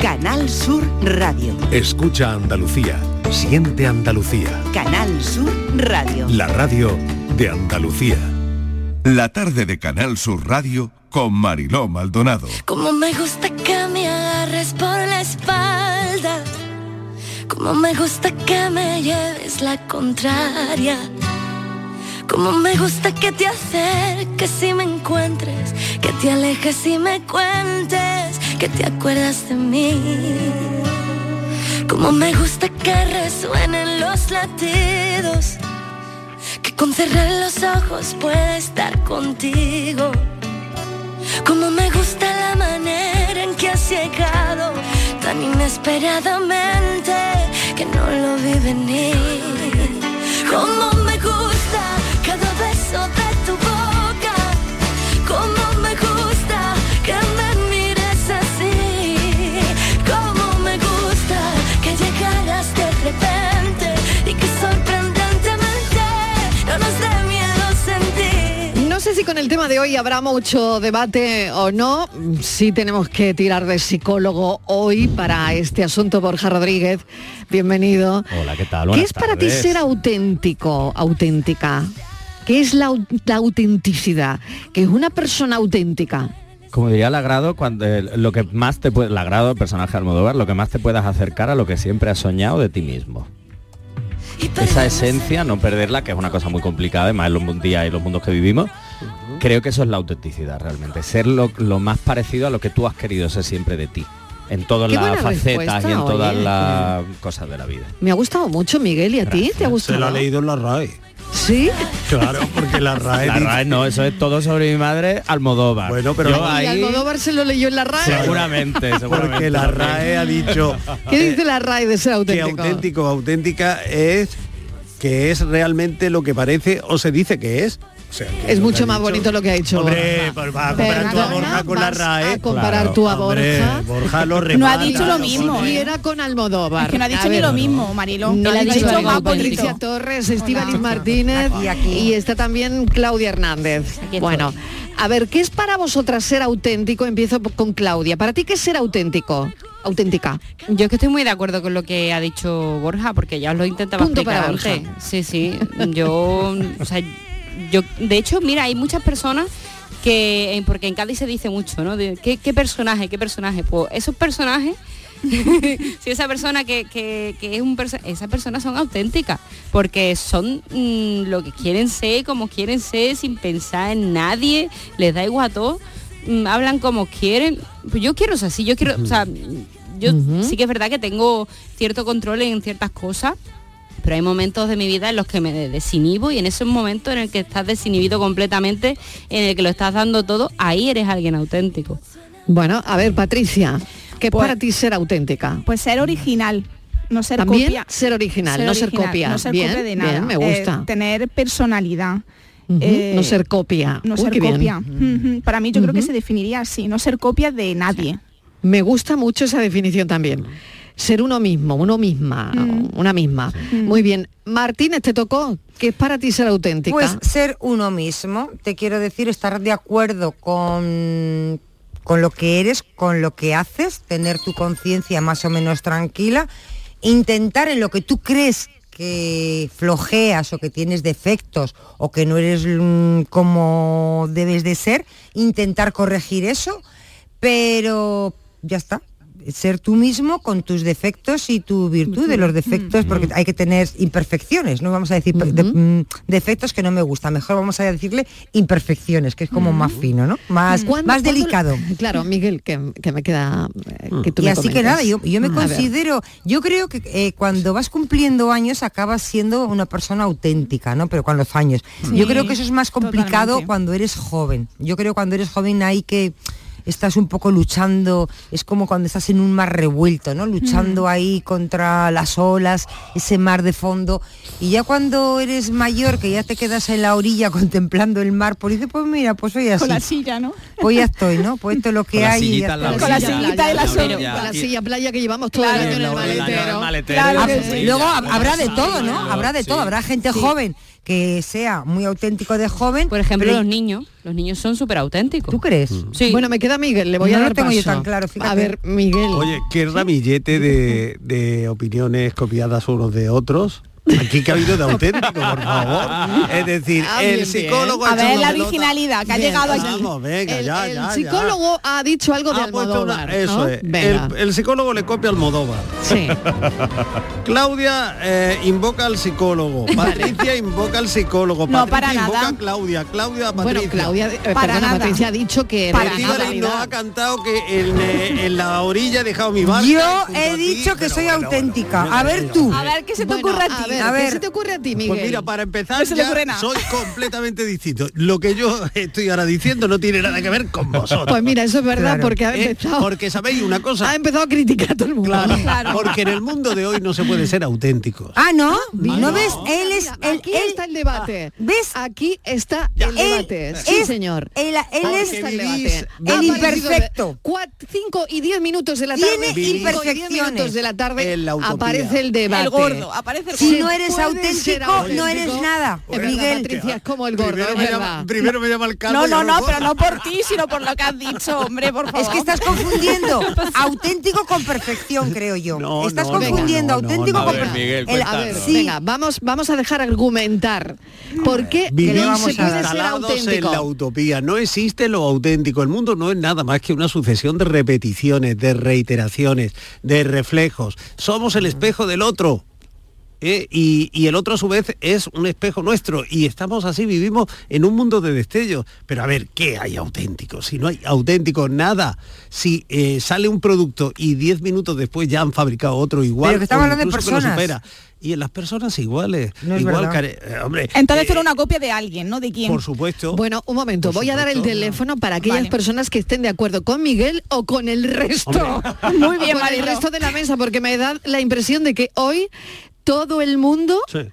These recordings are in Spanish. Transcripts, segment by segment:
Canal Sur Radio. Escucha Andalucía. Siente Andalucía. Canal Sur Radio. La radio de Andalucía. La tarde de Canal Sur Radio con Mariló Maldonado. Como me gusta que me agarres por la espalda. Como me gusta que me lleves la contraria. Como me gusta que te acerques y me encuentres, que te alejes y me cuentes, que te acuerdas de mí. Como me gusta que resuenen los latidos, que con cerrar los ojos pueda estar contigo. Como me gusta la manera en que has llegado tan inesperadamente que no lo vi venir. Como me gusta cada beso de tu boca. Con el tema de hoy habrá mucho debate o no. Sí tenemos que tirar de psicólogo hoy para este asunto. Borja Rodríguez, bienvenido. Hola, ¿qué tal? ¿Qué es para ti ser auténtico, auténtica? ¿Qué es la, au- la autenticidad? ¿Qué es una persona auténtica? Como diría Lagrado, cuando eh, lo que más te puede, Lagrado, personaje Almodóvar, lo que más te puedas acercar a lo que siempre has soñado de ti mismo. Esa esencia, no perderla, que es una cosa muy complicada, además en los días y los mundos que vivimos, creo que eso es la autenticidad realmente, ser lo, lo más parecido a lo que tú has querido ser siempre de ti, en todas Qué las facetas y en todas las cosas de la vida. Me ha gustado mucho, Miguel, ¿y a ti? ¿Te ha gustado? Se lo ha leído en la RAE. ¿Sí? Claro, porque la RAE... La RAE no, eso es todo sobre mi madre, Almodóvar. Bueno, pero- Yo Y ahí, Almodóvar se lo leyó en la RAE. seguramente, seguramente. Porque la RAE ha dicho ¿Qué dice la RAE de ser que auténtico? auténtico, auténtica es que es realmente lo que parece o se dice que es. O sea, que Es mucho más dicho- bonito lo que ha dicho Hombre, Borja. pues va a comparar tú a Perdona, Borja con la RAE. a comparar Claro. tú a Hombre, Borja. Borja lo No ha remata, dicho lo mismo. Y ¿eh? era con Almodóvar. Es que no ha dicho ni lo mismo, Mariló. No Él ha dicho dicho lo más mismo. bonito. Patricia Torres, Estíbaliz. Martínez Aquí, aquí. y está también Claudia Hernández. Bueno, a ver, ¿qué es para vosotras ser auténtico? Empiezo con Claudia. ¿Para ti qué es ser auténtico? Auténtica. Yo es que estoy muy de acuerdo con lo que ha dicho Borja, porque ya os lo intentaba Punto explicar para Borja. antes. Sí, sí. Yo, o sea, yo, de hecho, mira, hay muchas personas que, porque en Cádiz se dice mucho, ¿no? De, ¿qué, qué personaje, qué personaje? Pues esos personajes, si esa persona que, que- que es un perso- esas personas son auténticas, porque son mm, lo que quieren ser, como quieren ser, sin pensar en nadie, les da igual a todo, mm, hablan como quieren. Pues yo quiero ser así, yo quiero, o sea, yo sí que es verdad que tengo cierto control en ciertas cosas, pero hay momentos de mi vida en los que me desinhibo y en esos momentos en el que estás desinhibido completamente, en el que lo estás dando todo, ahí eres alguien auténtico. Bueno, a ver, Patricia, ¿qué es Pues- para ti ser auténtica? Pues ser original, no ser También copia. ser original, no ser copia. No ser Bien, copia de bien, nada. me Eh, gusta. tener personalidad. Eh, no ser copia. No Uy, ser copia. Para mí yo creo que se definiría así, no ser copia de nadie. Me gusta mucho esa definición también. Ser uno mismo, uno misma, una misma. Muy bien. Martínez, te tocó. ¿Qué es para ti ser auténtica? Pues ser uno mismo, te quiero decir, estar de acuerdo con, con lo que eres, con lo que haces, tener tu conciencia más o menos tranquila, intentar en lo que tú crees que flojeas o que tienes defectos o que no eres mm, como debes de ser, intentar corregir eso, pero ya está. Ser tú mismo con tus defectos y tu virtud de los defectos, porque hay que tener imperfecciones, no vamos a decir de- mm, defectos que no me gusta, mejor vamos a decirle imperfecciones, que es como más fino, ¿no? Más, ¿Cuándo- más delicado. Claro, Miguel, que, que me queda... eh, que tú y me así que nada, yo, yo me considero, yo creo que eh, cuando vas cumpliendo años acabas siendo una persona auténtica, ¿no? Pero con los años. Sí, yo creo que eso es más complicado totalmente. cuando eres joven. Yo creo que cuando eres joven hay que estás un poco luchando, es como cuando estás en un mar revuelto, ¿no? Luchando ahí contra las olas, ese mar de fondo. Y ya cuando eres mayor, que ya te quedas en la orilla contemplando el mar, pues dices, pues mira, pues soy así. Con la silla, ¿no? Pues ya estoy, ¿no? Pues esto es lo que Con hay. y ya la. Con la sillita de la orilla. Con la silla playa que llevamos todo Claro, el año en el maletero. maletero. Claro Ah, sí. Luego habrá de todo, ¿no? Habrá de sí. todo. Habrá gente joven que sea muy auténtico de joven. Por ejemplo, pero- los niños. Los niños son súper auténticos. ¿Tú crees? Sí. Bueno, me queda Miguel, le voy No a lo dar tengo yo tan claro, fíjate. A ver, Miguel. Oye, qué ramillete de, de opiniones copiadas unos de otros. Aquí que ha habido de auténtico, por favor. Es decir, Ah, el bien, psicólogo A ha ver la pelota. originalidad que ha Bien, llegado aquí. Vamos, venga, el, ya, el ya, ya. psicólogo ha dicho algo de Ha puesto una- Almodóvar. eso ¿no? es. El, el psicólogo le copia al Almodóvar. Sí. Claudia eh, invoca al psicólogo. Patricia invoca al psicólogo. No, Patricia para invoca nada. a Claudia. Claudia a Bueno, Patricia. Claudia, eh, Para perdona, nada. Patricia ha dicho que nos ha cantado que en, eh, en la orilla he dejado mi barca. Yo he a ti, dicho que soy bueno, auténtica. bueno, a ver tú. A ver, ¿qué se te ocurre a ti? Ver, A ¿qué ver. se te ocurre a ti, Miguel? Pues mira, para empezar No ya soy completamente distinto. Lo que yo estoy ahora diciendo no tiene nada que ver con vosotros. Pues mira, eso es verdad, Claro. porque ha Eh, empezado, porque sabéis una cosa. ha empezado a criticar a todo el mundo. Claro, porque en el mundo de hoy no se puede ser auténticos. Ah, ¿no? Mira, ¿No ves? Él es... mira, Él, aquí él- está el debate. ¿Ves? Aquí está Ya. el él debate. Sí, es señor. Él, es... el debate. el imperfecto. 5 y 10 minutos de la Tiene tarde. diez imperfecciones. minutos de la tarde aparece el debate. El gordo, aparece el gordo. No eres auténtico, no eres nada. Es verdad, Miguel. Patricia, es como el gordo, primero, me llama, primero me llama el calvo No, no, no, pero no por ti, sino por lo que has dicho, hombre, por favor. Es que estás confundiendo auténtico con perfección, creo yo. No, estás no, confundiendo auténtico no. con perfección. Miguel, El- cuéntanos. A ver, sí, venga, vamos, vamos a dejar argumentar. ¿Por qué Vivimos no se puede ser instalados en la utopía. No existe lo auténtico. El mundo no es nada más que una sucesión de repeticiones, de reiteraciones, de reflejos. Somos el espejo del otro. ¿Eh? Y, y el otro a su vez es un espejo nuestro y estamos así, vivimos en un mundo de destellos. Pero a ver, ¿qué hay auténtico? Si no hay auténtico, nada. Si eh, sale un producto y 10 minutos después ya han fabricado otro igual, Pero que estamos hablando de incluso que lo personas. supera. Y en las personas iguales. No es igual, verdad. care- eh, hombre, Entonces eh, eres una copia de alguien, ¿no? ¿De quién? por supuesto. Bueno, un momento, Por voy a dar el teléfono para aquellas Vale. personas que estén de acuerdo con Miguel o con el resto. Muy bien, con el resto de la mesa, porque me da la impresión de que hoy todo el mundo Sí.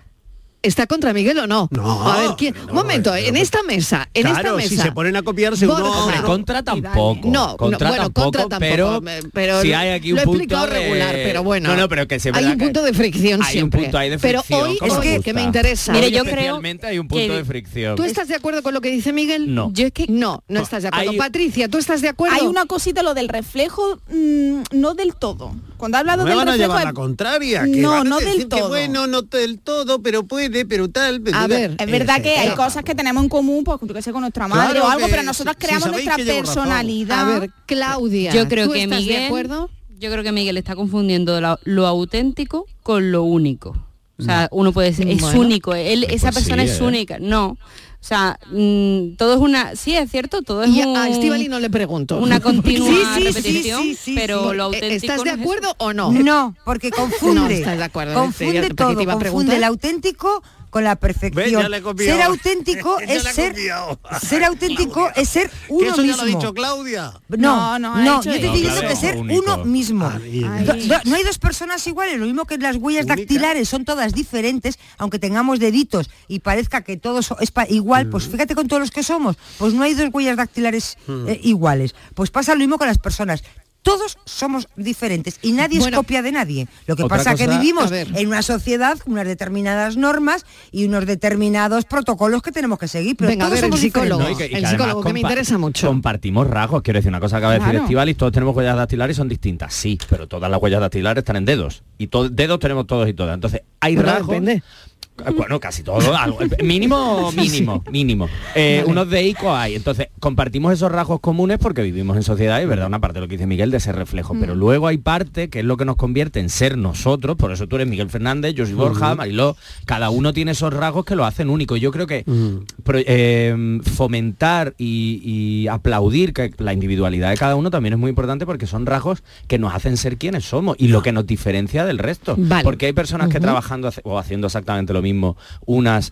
Está contra Miguel o no. No, a ver, ¿quién? no, momento, en esta mesa, en esta claro, mesa. si se ponen a copiarse Borja. uno Hombre, contra tampoco. No, no, contra bueno, tampoco, contra tampoco, pero, me- pero si hay aquí un lo he punto explicado de- regular, pero bueno. No, no, pero que se hay un punto de fricción hay siempre. un punto ahí de pero fricción. hoy, hoy, gusta. que me interesa. Mire, yo creo hay un punto que- de fricción. ¿Tú estás de acuerdo con lo que dice Miguel? No. Yo es que No, no estás de acuerdo. Hay- Patricia, ¿tú estás de acuerdo? Hay una cosita, lo del reflejo, mm, no del todo. Cuando ha hablado del van a reflejo... llevar es- la contraria. Que No, no del que todo. bueno, no del todo, pero puede, pero tal. pero A tal. ver, Es verdad que hay cosas que tenemos en común, pues yo que sé, con nuestra madre Claro o algo, que pero nosotros si- creamos nuestra personalidad. A ver, Claudia, yo creo ¿tú que estás Miguel de acuerdo? yo creo que Miguel está confundiendo lo auténtico con lo único o sea uno puede ser es Bueno. único él esa Pues persona sí, es ¿eh? única no o sea mm, todo es una sí es cierto todo es Y un- a Estivali no le pregunto. una continua Sí, sí, sí, repetición sí, sí, pero lo auténtico ¿Estás de no es acuerdo o no? No, porque confunde. No estás de acuerdo, Confunde decía, porque te todo, confunde el auténtico con la perfección. Ve, ser auténtico es ser ser auténtico es ser Que uno eso ya mismo. lo ha dicho Claudia. No, No, no, no, yo te estoy diciendo que ser único. uno mismo. Ay, do- no hay dos personas iguales, lo mismo que las huellas Única. dactilares son todas diferentes, aunque tengamos deditos y parezca que todo so- es igual, pues fíjate con todos los que somos, pues no hay dos huellas dactilares eh, iguales. Pues pasa lo mismo con las personas. Todos somos diferentes y nadie Bueno, es copia de nadie. Lo que pasa es que vivimos a ver. en una sociedad, unas determinadas normas y unos determinados protocolos que tenemos que seguir. Pero Venga, a todos ver, el somos psicólogo. No, y que- y el que además psicólogo, que me interesa mucho. Compartimos rasgos, quiero decir, una cosa que acaba de decir Claro. Estivalis, todos tenemos huellas dactilares y son distintas, sí, pero todas las huellas dactilares están en dedos. Y dedos tenemos todos y todas. Entonces, hay Bueno, rasgos. depende. Bueno, casi todo, algo, mínimo, mínimo, mínimo. Eh, Unos de ICO hay. Entonces, compartimos esos rasgos comunes porque vivimos en sociedad y verdad, una parte de lo que dice Miguel de ese reflejo. Pero luego hay parte que es lo que nos convierte en ser nosotros. Por eso tú eres Miguel Fernández, yo soy Borja, Mariló. Cada uno tiene esos rasgos que lo hacen único. Yo creo que pro- eh, fomentar y, y aplaudir que la individualidad de cada uno también es muy importante porque son rasgos que nos hacen ser quienes somos y lo que nos diferencia del resto. Vale. Porque hay personas que trabajando o haciendo exactamente lo mismo, unas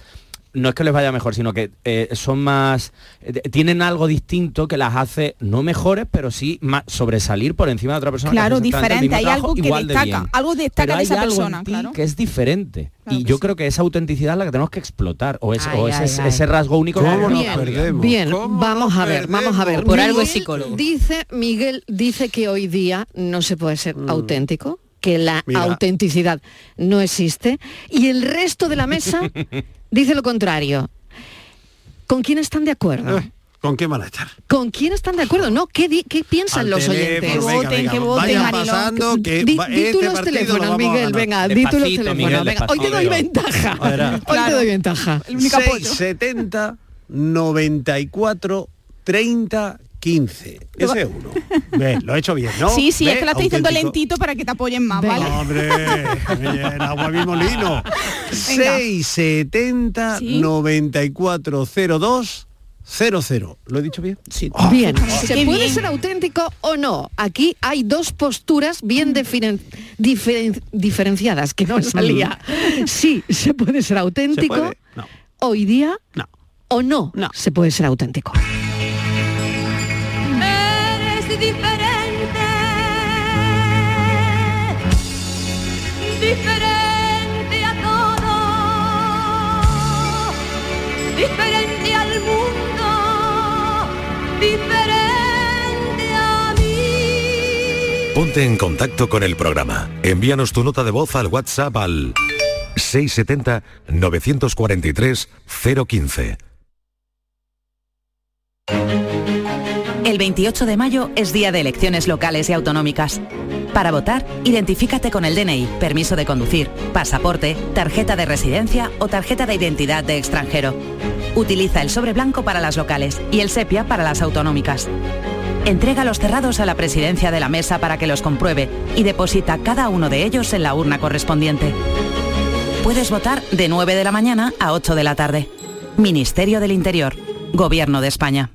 no es que les vaya mejor, sino que eh, son más, eh, tienen algo distinto que las hace no mejores, pero sí más sobresalir por encima de otra persona. Claro, diferente, mismo hay trabajo algo que igual de destaca, bien. algo destaca Pero de esa hay algo persona, en ti claro. que es diferente. Claro y yo sí. creo que esa autenticidad es la que tenemos que explotar, o, es, Ay, o ay, ese, ay. ese rasgo único que ¿Cómo nos Bien, perdemos? bien, ¿Cómo vamos nos a ver, vamos a ver. Por algo es psicólogo. Dice, Miguel dice que hoy día no se puede ser auténtico, que la Mira. autenticidad no existe, y el resto de la mesa dice lo contrario. ¿Con quién están de acuerdo? Eh, ¿Con qué van a estar? ¿Con quién están de acuerdo? No, ¿qué, di- qué piensan Al los teléfono, oyentes? venga, voten, venga, que voten, vayan Mariló. pasando que Di, va- di tú este los lo teléfonos, Miguel, venga, di tú los teléfonos. Miguel, venga. Hoy te doy ventaja. Hoy te doy ventaja. El único apoyo. 670 94 30 15. Ese es uno. Ve, lo he hecho bien, ¿no? Sí, sí, Ve, es que la estoy diciendo lentito para que te apoyen más. ¿vale? Hombre, en agua mi molino. 670 Sí. 9402 00. ¿Lo he dicho bien? Sí. Bien, Sí, ¿se puede bien. ser auténtico o no? Aquí hay dos posturas bien definen- diferen- diferenciadas, que no salía. Sí, se puede ser auténtico ¿Se puede? No. hoy día No. o no, No. se puede ser auténtico. Diferente, diferente a todo, diferente al mundo, diferente a mí. Ponte en contacto con el programa. Envíanos tu nota de voz al WhatsApp al 670 943 015. El 28 de mayo es día de elecciones locales y autonómicas. Para votar, identifícate con el DNI, permiso de conducir, pasaporte, tarjeta de residencia o tarjeta de identidad de extranjero. Utiliza el sobre blanco para las locales y el sepia para las autonómicas. Entrega los cerrados a la presidencia de la mesa para que los compruebe y deposita cada uno de ellos en la urna correspondiente. Puedes votar de 9 de la mañana a 8 de la tarde. Ministerio del Interior, Gobierno de España.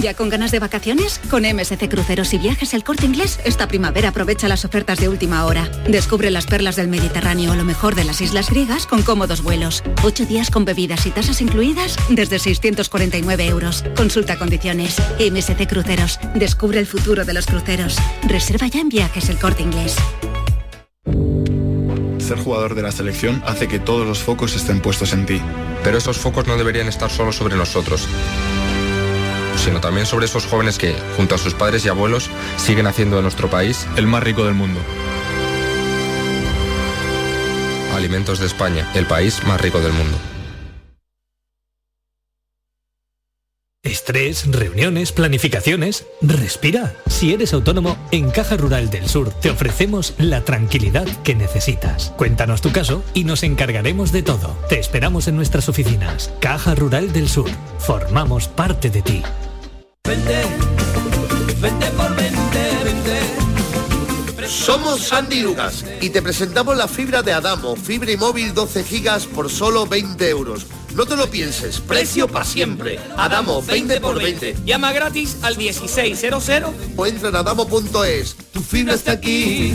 ¿Ya con ganas de vacaciones? Con MSC Cruceros y Viajes El Corte Inglés, esta primavera aprovecha las ofertas de última hora. Descubre las perlas del Mediterráneo o lo mejor de las islas griegas con cómodos vuelos. Ocho días con bebidas y tasas incluidas desde 649 euros. Consulta condiciones. MSC Cruceros. Descubre el futuro de los cruceros. Reserva ya en Viajes El Corte Inglés. Ser jugador de la selección hace que todos los focos estén puestos en ti. Pero esos focos no deberían estar solo sobre nosotros, sino también sobre esos jóvenes que, junto a sus padres y abuelos, siguen haciendo de nuestro país El más rico del mundo. Alimentos de España, el país más rico del mundo. Estrés, reuniones, planificaciones. Respira. Si eres autónomo, en Caja Rural del Sur te ofrecemos la tranquilidad que necesitas. Cuéntanos tu caso y nos encargaremos de todo. Te esperamos en nuestras oficinas. Caja Rural del Sur. Formamos parte de ti. Vente, vente por vente, vente. Somos Sandy Lucas y te presentamos la fibra de Adamo, fibra y móvil 12 gigas por solo 20 euros. No te lo pienses, precio para siempre. Adamo, 20 por 20. Llama gratis al 1600. O entra en adamo.es. Tu fibra está aquí.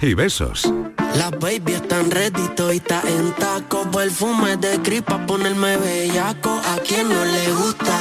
y besos. La baby está en ready, está en taco, perfume de cripa, ponerme bellaco. A quien no le gusta,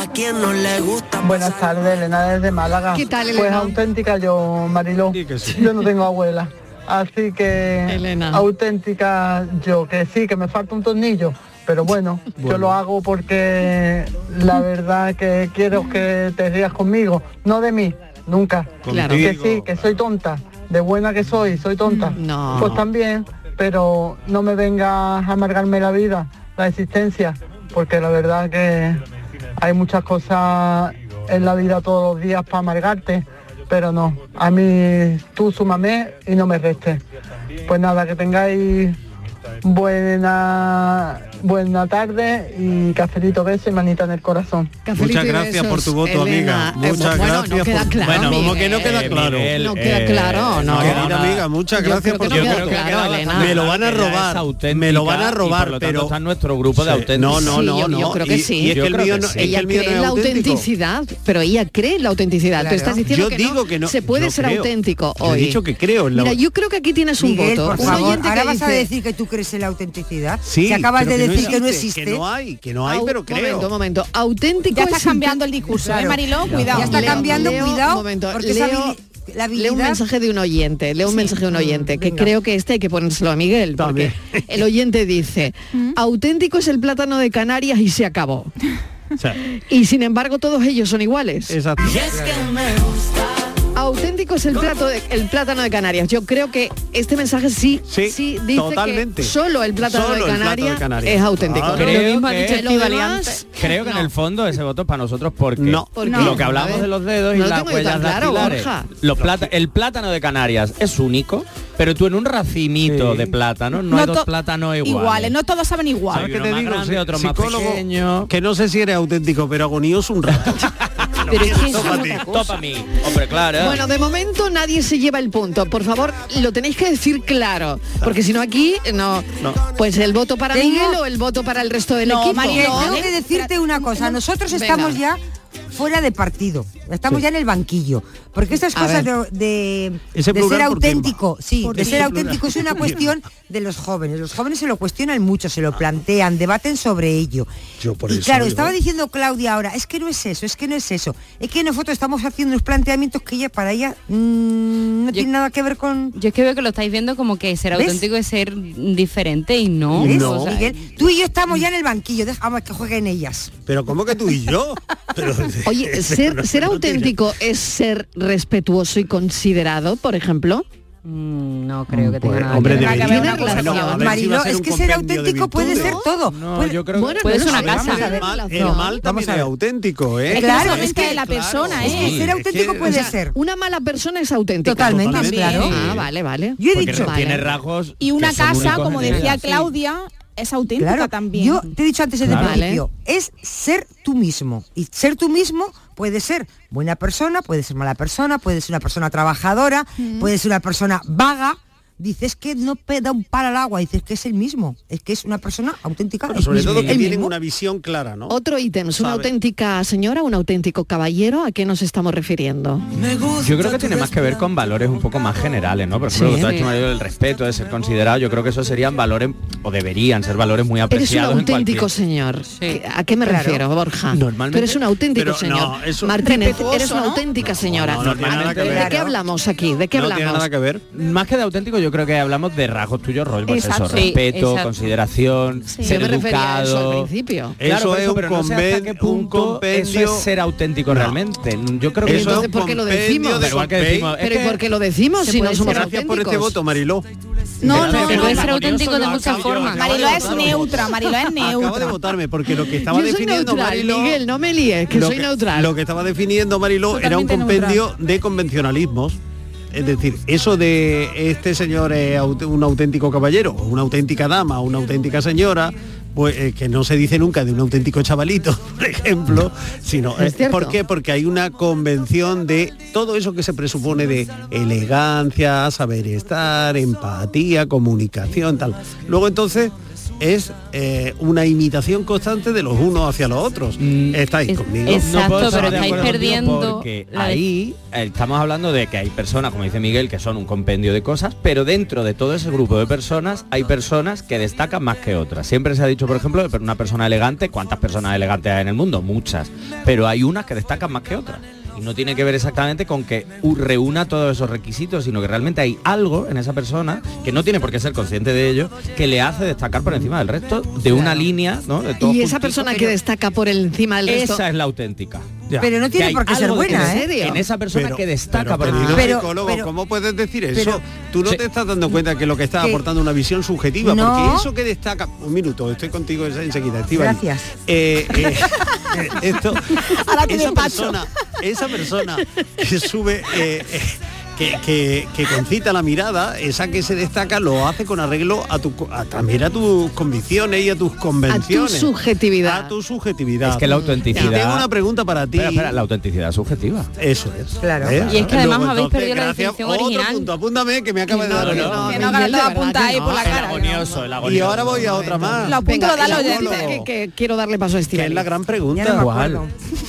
a quien no le gusta. Buenas tardes, Elena desde Málaga. ¿Qué tal, Pues Elena? auténtica yo, Mariló. Yo no tengo abuela. Así que Elena. auténtica yo, que sí, que me falta un tornillo. Pero bueno, yo lo hago porque la verdad que quiero que te rías conmigo, no de mí, nunca. Claro. Que sí, que soy tonta. de buena que soy, soy tonta. No. Pues también, pero no me venga a amargarme la vida, la existencia, porque la verdad que hay muchas cosas en la vida todos los días para amargarte, pero no, a mí tú súmame y no me restes. Pues nada, que tengáis buena buena tarde y cafelito beso y manita en el corazón. Muchas gracias por tu voto, amiga. Muchas bueno, gracias. no queda por- claro, bueno, como que no queda claro. Miguel, No queda eh, claro, no. Querida no, amiga, muchas Yo gracias por tu voto. Elena. Me lo van a robar. Me lo van a y por robar, lo tanto pero está en nuestro grupo de Sí, auténticos. No, no, Sí, no, yo- no. yo creo que Y- sí. Y es que el mío no, sí. es que ella el mío no cree es la autenticidad, pero ella cree en la autenticidad. Tú Claro. estás diciendo Yo que, digo no, que no- se puede ser creo. auténtico Yo he hoy. dicho que creo en la- Mira, yo creo que aquí tienes un Miguel, voto. por Un favor, oyente ahora que vas a decir que tú crees en la autenticidad. Sí, si acabas de que no decir que no existe, que no hay, que no hay, Au- pero creo. Momento, momento. Auténtico Ya está es cambiando el discurso, ¿eh, Claro. Mariló? Cuidado. Ya está Leo- cambiando, leo- cuidado, un momento, porque leo- la Leo un mensaje de un oyente, leo un Sí. mensaje de un oyente, que venga. creo que este hay que ponérselo a Miguel, porque el oyente dice, auténtico es el plátano de Canarias y se acabó. Sea, Y sin embargo todos ellos son iguales. exacto. Auténtico es el plato de- el plátano de Canarias. Yo creo que este mensaje sí, sí, dice totalmente. que solo el plátano Solo de el plato de Canarias, es auténtico. Ah, Lo creo que- demás, Creo que en el fondo ese voto es para nosotros porque No. ¿Por lo que A hablamos de los dedos y No las huellas claro. Los plata- el plátano de Canarias es único, pero tú en un racimito Sí. de plátano no, No hay dos plátanos iguales. Iguales, no todos saben igual. ¿Sabes Hay qué uno te más digo? grande, otro más Psicólogo, pequeño. Que no sé si eres auténtico, pero agonioso un rato. Pero es que es Toma una ti. cosa. Topa a mí. Hombre, claro. Bueno, de momento nadie se lleva el punto. Por favor, lo tenéis que decir claro, porque si no aquí no, No. pues el voto para Tengo- Miguel o el voto para el resto del No, equipo. María, Tengo No, que decirte una cosa, nosotros Venga. estamos ya fuera de partido, estamos ya en el banquillo, porque estas A cosas de, ver. de, Ese de plural, ser ¿por qué, auténtico, sí, ¿Por de ser auténtico es una cuestión de los jóvenes. Los jóvenes se lo cuestionan mucho, se lo plantean, debaten sobre ello. Yo por y eso claro, digo- estaba diciendo Claudia ahora, es que no es eso, es que no es eso, es que nosotros estamos haciendo unos planteamientos que ella para ella mm, no tiene nada que ver con Yo es que veo que lo estáis viendo como que ser ¿Ves? auténtico es ser diferente y no. ¿Ves, o sea, Miguel? Tú y yo estamos ya en el banquillo, dejamos que jueguen ellas. Pero ¿cómo que tú y yo? Pero- Oye, ser, no- no auténtico es ser respetuoso y considerado, por ejemplo. mm, no creo que tenga Pues, nada hombre, que ver. Bueno, relación. ver Mariló, ser es que ser auténtico puede ser todo. No, Puede- yo creo que Bueno, Puede no ser una casa. El mal, el también a es ver. auténtico, ¿eh? Es que Claro, es que- de la persona, Es ¿eh? que ser es auténtico que- puede O sea, ser. Una mala persona es auténtica. Totalmente, Totalmente. claro. Ah, vale, vale. Yo he Porque dicho, tiene Vale. rasgos Y una que casa, como decía. Claudia, es auténtica claro, también. yo te he dicho antes desde el principio, es ser tú mismo. Y ser tú mismo puede ser buena persona, puede ser mala persona, puede ser una persona trabajadora, puede ser una persona vaga. Dices que no da un palo al agua, dices que es el mismo, es que es una persona auténtica. Bueno, sobre mismo, todo que tienen mismo. una visión clara, ¿no? Otro ítem, ¿es una auténtica señora, un auténtico caballero? ¿A qué nos estamos refiriendo? Yo creo que tiene más que ver con valores un poco más generales, ¿no? Por ejemplo, Sí. lo que tú has el respeto, de ser considerado, yo creo que esos serían valores, o deberían ser valores muy Eres un apreciados en auténtico señor. ¿A qué me Claro. refiero, Borja? Normalmente- Tú eres un auténtico Pero señor. no, eso- Martínez, eres una ¿no? auténtica señora. ¿De qué hablamos aquí? ¿De qué hablamos? tiene nada que ver. Más que de auténtico, yo creo que hablamos de rasgos tuyos, rollo, pues eso, respeto, exacto. consideración, Sí. ser Yo me a eso al educado. principio. Claro, Eso es un no sé hasta conven- qué un punto compendio- eso es ser auténtico No. realmente. Yo creo que Eso entonces, es un ¿por qué lo decimos? de Pero igual que decimos, Pero ¿y que- por qué lo decimos si no somos Gracias por este voto, Mariló. No, no, que puede ser acabo auténtico de muchas acabo formas. de Mariló es neutra, Mariló es Acaba de neutra. votarme porque lo que estaba Yo soy definiendo neutral, Mariló Miguel, no me líes, que soy neutral. Lo que estaba definiendo Mariló era un Totalmente compendio de convencionalismos. Es decir, eso de este señor es un auténtico caballero, una auténtica dama, una auténtica señora, pues eh, que no se dice nunca de un auténtico chavalito, por ejemplo, sino Es eh. ¿por qué? Porque hay una convención de todo eso que se presupone de elegancia, saber estar, empatía, comunicación, tal. Luego entonces es eh, una imitación constante de los unos hacia los otros. ¿Estáis es- conmigo? Exacto, puedo estar pero de estáis acuerdo contigo perdiendo porque la ahí estamos hablando de que hay personas, como dice Miguel, que son un compendio de cosas, pero dentro de todo ese grupo de personas hay personas que destacan más que otras. Siempre se ha dicho, por ejemplo, una persona elegante, ¿cuántas personas elegantes hay en el mundo? Muchas, pero hay unas que destacan más que otras. Y no tiene que ver exactamente con que reúna todos esos requisitos, sino que realmente hay algo en esa persona que no tiene por qué ser consciente de ello, que le hace destacar por encima del resto de una línea, ¿no? De todo Y esa persona que destaca por encima del resto. Esa es la auténtica. Pero no tiene por qué ser buena, ¿eh? En esa persona Pero- que destaca. pero, por ejemplo. psicólogo, pero- ¿cómo puedes decir eso? pero- Tú no Sí. te estás dando cuenta que lo que estás Que- aportando una visión subjetiva, No. porque eso que destaca... Un minuto, estoy contigo en- enseguida, Estíbaliz. Gracias. Eh, eh, esto, Ahora esa persona, esa persona que sube... eh, eh, que, que, que concita la mirada, esa que se destaca, lo hace con arreglo a tu, a- también a tus convicciones y a tus A tu convenciones. subjetividad. A tu subjetividad. Es que la Y autenticidad. tengo una pregunta para ti. Espera, espera, la autenticidad es subjetiva. Eso es. Claro. ¿Eh? Y es que además Luego, habéis entonces, perdido la gracias. definición Otro original. punto, apúntame que me acaba de dar. no, el- no, Que no Miguel, haga de toda verdad punta que ahí no. por la El cara. agonioso, el Y ahora voy a otra más. Los puntos los da el y oyente. apunta que, que quiero darle paso a Que Estíbaliz. es la gran pregunta.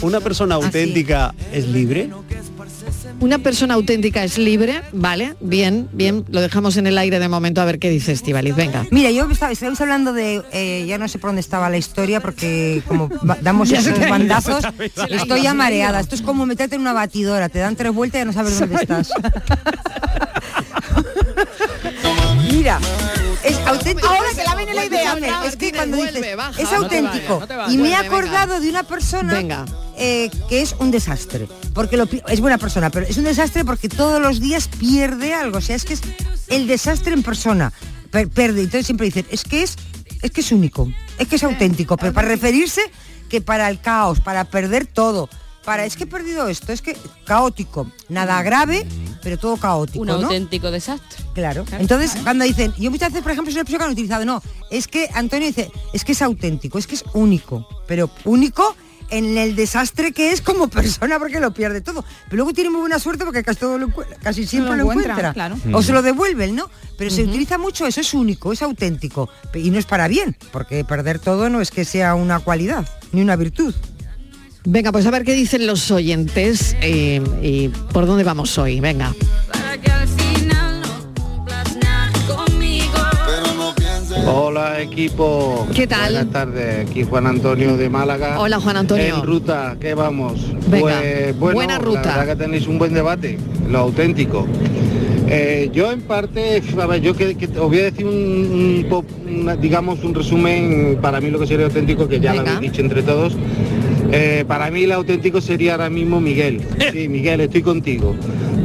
¿Una persona auténtica es libre? Una persona auténtica es libre, vale, bien, bien, lo dejamos en el aire de momento a ver qué dice Estivaliz, venga. Mira, yo estaba, estábamos hablando de, eh, ya no sé por dónde estaba la historia, porque como damos esos bandazos, estoy ya mareada. Esto es como meterte en una batidora, te dan tres vueltas y ya no sabes dónde estás. Mira, es auténtico. Ahora que la viene la idea, es que cuando dices, es auténtico. y me he acordado de una persona Venga. Eh, que es un desastre. Porque lo es buena persona, pero es un desastre porque todos los días pierde algo. O sea, es que es el desastre en persona. Per- Perde. Entonces siempre dicen, es que es, es que es único, es que es auténtico. Pero para referirse que para el caos, para perder todo. Para, es que he perdido esto, es que caótico, nada grave, pero todo caótico. Un ¿no? auténtico desastre. Claro. Entonces, cuando dicen, yo muchas veces, por ejemplo, es una expresión que han utilizado, no, es que Antonio dice, es que es auténtico, es que es único, pero único en el desastre que es como persona porque lo pierde todo. Pero luego tiene muy buena suerte porque casi, todo lo casi siempre Lo lo encuentra, encuentra. claro. O se lo devuelven, ¿no? Pero se utiliza mucho, eso es único, es auténtico. Y no es para bien, porque perder todo no es que sea una cualidad, ni una virtud. Venga, pues a ver qué dicen los oyentes eh, y por dónde vamos hoy, venga. Hola equipo. ¿Qué tal? Buenas tardes, aquí Juan Antonio de Málaga. Hola, Juan Antonio. En ruta, ¿qué vamos? Venga, Pues bueno, buena ruta. la verdad que tenéis un buen debate, lo auténtico. Eh, yo en parte, a ver, yo que, que os voy a decir un, digamos un resumen para mí lo que sería auténtico, que ya lo habéis dicho entre todos. Eh, para mí el auténtico sería ahora mismo Miguel. Sí, Miguel, estoy contigo.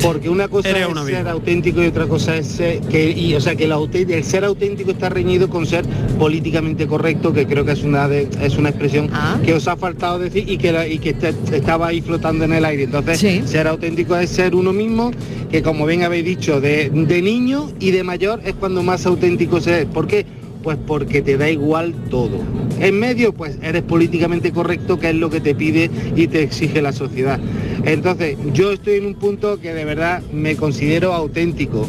Porque una cosa Eres es un ser auténtico y otra cosa es ser, que, y, o sea, que el, auténtico, el ser auténtico está reñido con ser políticamente correcto, que creo que es una de- es una expresión Ah. que os ha faltado decir y que, la- y que estaba ahí flotando en el aire. Entonces, Sí. ser auténtico es ser uno mismo, que como bien habéis dicho, de, de niño y de mayor es cuando más auténtico se es. ¿Por qué? Pues porque te da igual todo. En medio, pues eres políticamente correcto, que es lo que te pide y te exige la sociedad. Entonces, yo estoy en un punto que de verdad me considero auténtico.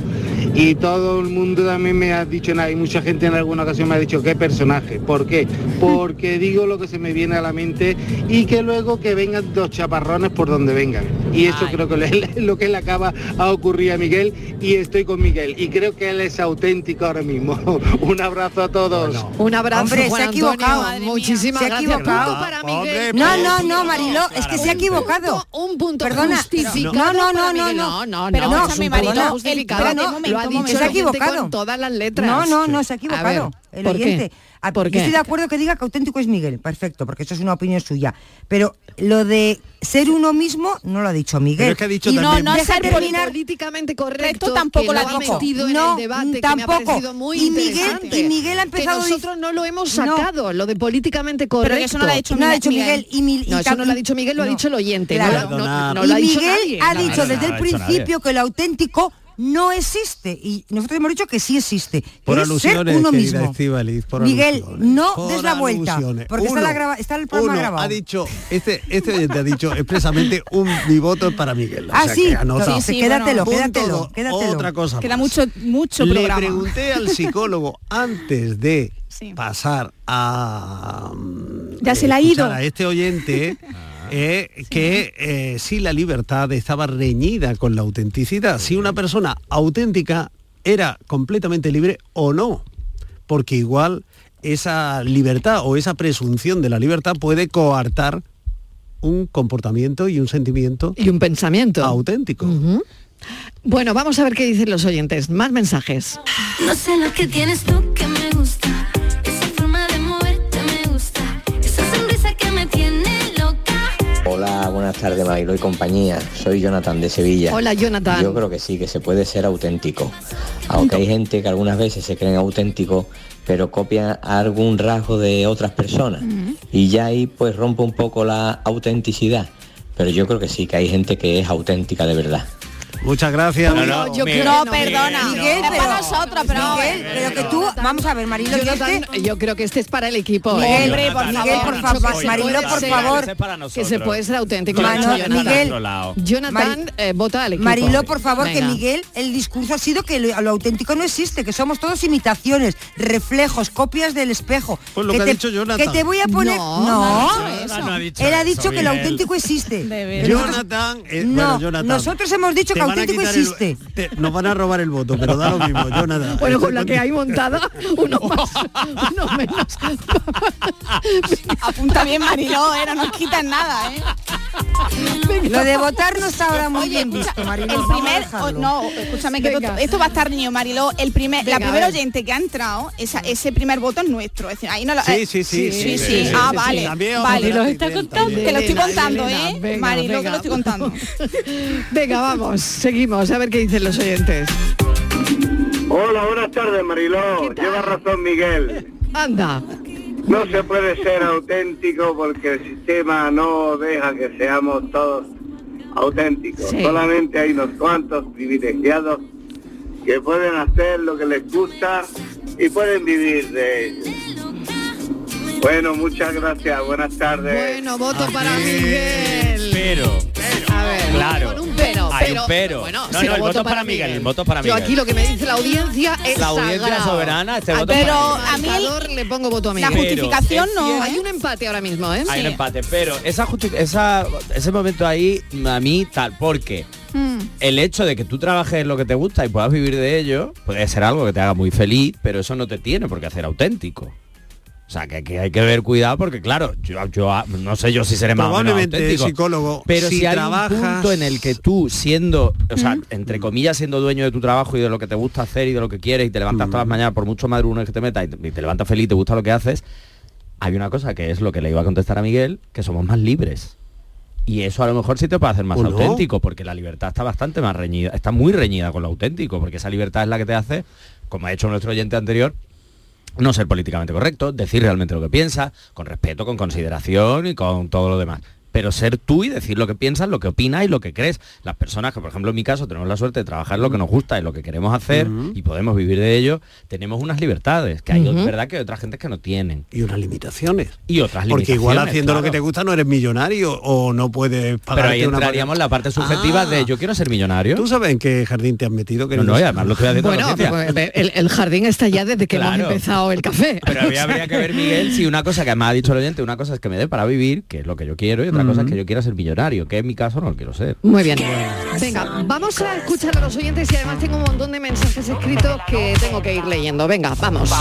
Y todo el mundo también me ha dicho, y mucha gente en alguna ocasión me ha dicho, ¿qué personaje? ¿Por qué? Porque digo lo que se me viene a la mente y que luego que vengan dos chaparrones por donde vengan. Y eso creo que es lo que le acaba a ocurrir a Miguel y estoy con Miguel. Y creo que él es auténtico ahora mismo. un abrazo a todos. Un abrazo, Hombre, se Juan ha equivocado. Antonio. Muchísimas Se ha gracias. equivocado. Punto para Hombre, Miguel. No, no, no, Mariló, es que se ha equivocado. Un punto Perdona, justificado no, no, para no, no, Miguel. no. no, Pero no, escúchame, es un Mariló, punto el- justificado. espérate, no, un momento, lo ha un dicho momento. Se ha el oyente equivocado. con todas las letras. No, no, no, se ha A equivocado. ver, el ¿por qué? oyente. A- ¿Por yo qué? estoy de acuerdo que diga que auténtico es Miguel, perfecto, porque eso es una opinión suya. Pero lo de ser uno mismo no lo ha dicho Miguel. Pero es que ha dicho y también- no, no Deja ser políticamente correcto Recto tampoco que lo lo ha ha dicho. metido en No, el debate que tampoco. me ha parecido muy Y Miguel- interesante. y Miguel ha empezado que nosotros no lo hemos No. sacado lo de políticamente correcto que eso no lo ha dicho No ha Miguel. dicho Miguel y, mi- y no eso no lo ha dicho Miguel lo ha no. dicho el oyente Claro. no, lo- no- no lo ha y dicho Miguel nadie. ha No, dicho no, desde no el ha principio que lo auténtico no existe y nosotros hemos dicho que sí existe. Por es ser alusiones, uno mismo. Por Miguel, alusiones, no por des la vuelta, alusiones. porque está, la grava- está el programa uno grabado. ha dicho, este, este oyente ha dicho expresamente un mi voto es para Miguel. O Ah, sea, sí, que sí, sí, quédatelo, quédatelo, quédatelo. Otra cosa Queda más. mucho, mucho Le programa. pregunté al psicólogo antes de Sí. pasar a Ya se le ha ido. a este oyente eh, que eh, si la libertad estaba reñida con la autenticidad, si una persona auténtica era completamente libre o no, porque igual esa libertad o esa presunción de la libertad puede coartar un comportamiento y un sentimiento y un pensamiento. auténtico. Bueno vamos a ver qué dicen los oyentes. Más mensajes. No sé lo que tienes tú Hola, buenas tardes, Mailo y compañía. Soy Jonathan de Sevilla. Hola, Jonathan. Yo creo que sí, que se puede ser auténtico. Aunque hay gente que algunas veces se creen auténticos, pero copian algún rasgo de otras personas. Y ya ahí pues rompe un poco la autenticidad. Pero yo creo que sí, que hay gente que es auténtica de verdad. Muchas gracias. yo creo No, que perdona. Miguel, es pero- para nosotros, pero... Miguel, pero que tú, vamos a ver, Marilo, yo es Jonathan, que- yo creo que este es para el equipo. Miguel, ¿eh? hombre, por favor, por Miguel, favor, que se Marilo, puede por ser- favor. Que se puede ser auténtico. Miguel, Jonathan eh, vota al equipo. Marilo, por favor, que. Miguel, el discurso ha sido que lo, lo auténtico no existe, que somos todos imitaciones, reflejos, copias del espejo. Pues lo que ha te, dicho Jonathan. Que te voy a poner... No, No, no. No él ha dicho que lo Miguel. auténtico existe. Jonathan, eh, no, bueno, Jonathan, nosotros hemos dicho que van a auténtico quitar el- existe. te- nos van a robar el voto, pero da lo mismo, Jonathan. Bueno, con la que hay montada, uno más, uno menos. Apunta bien Mariló, ¿eh? no nos quitan nada, ¿eh? Lo de votar no está ahora muy Oye, bien escucha, visto, Marilo. el primer, oh, no, escúchame que Venga. esto, va a estar niño Mariló. El primer, Venga, la primera oyente que ha entrado, esa, ese primer voto es nuestro. Es decir, ahí no lo, Sí, eh, sí, sí, sí, sí, sí. sí, Ah, vale. También vale. Marilo está contando. Que lo estoy contando, ¿eh? venga, Marilo, que venga. lo estoy contando. Venga, vamos, seguimos, a ver qué dicen los oyentes. Hola, buenas tardes, Mariló. Lleva razón Miguel. Anda. No se puede ser auténtico porque el sistema no deja que seamos todos auténticos. Sí. Solamente hay unos cuantos privilegiados que pueden hacer lo que les gusta y pueden vivir de ello. Bueno, muchas gracias. Buenas tardes. Bueno, voto para Miguel. Pero, A ver, Claro. con un pero, Hay pero, un pero. Bueno, No, no, el voto para Miguel, el voto para Yo Miguel. aquí lo que me dice la audiencia es La audiencia sagrado. soberana, este voto Pero para a mí le pongo voto a la Miguel. Pero justificación no, cierto- Hay ¿eh? un empate ahora mismo, ¿eh? Hay Sí. un empate, pero esa, esa ese momento ahí a mí tal porque Mm. el hecho de que tú trabajes en lo que te gusta y puedas vivir de ello puede ser algo que te haga muy feliz, pero eso no te tiene por qué hacer auténtico. O sea, que, que hay que ver cuidado porque claro, yo, yo ah, no sé yo si seré más o menos Probablemente, auténtico, psicólogo, pero si, si hay un punto en el que tú siendo, o sea, entre comillas siendo dueño de tu trabajo y de lo que te gusta hacer y de lo que quieres y te levantas todas las mañanas por mucho madrugones que te metas y te, y te levantas feliz, te gusta lo que haces, hay una cosa que es lo que le iba a contestar a Miguel, que somos más libres. Y eso a lo mejor sí te puede hacer más ¿O no? auténtico, porque la libertad está bastante más reñida, está muy reñida con lo auténtico, porque esa libertad es la que te hace, como ha hecho nuestro oyente anterior, no ser políticamente correcto, decir realmente lo que piensas, con respeto, con consideración y con todo lo demás. Pero ser tú y decir lo que piensas, lo que opinas y lo que crees. Las personas que, por ejemplo, en mi caso, tenemos la suerte de trabajar en lo que nos gusta y lo que queremos hacer y podemos vivir de ello, tenemos unas libertades, que hay Ujú. verdad que hay otras gente que no tienen. Y unas limitaciones. Y otras Porque igual limitaciones, haciendo lo que te gusta no eres millonario o no puedes pagar. Pero ahí entraríamos la parte subjetiva de yo quiero ser millonario. ¿Tú sabes en qué jardín te has metido? Que No, no, además lo estoy haciendo Bueno, pues, el, el jardín está ya desde que hemos Claro. empezado el café. Pero habría, habría que ver, Miguel, si una cosa que me ha dicho el oyente, una cosa es que me dé para vivir, que es lo que yo quiero, y otra cosa es que yo quiera ser millonario, que en mi caso no lo quiero ser. Muy bien. Venga, vamos a escuchar a los oyentes y además tengo un montón de mensajes escritos que tengo que ir leyendo. Venga, vamos.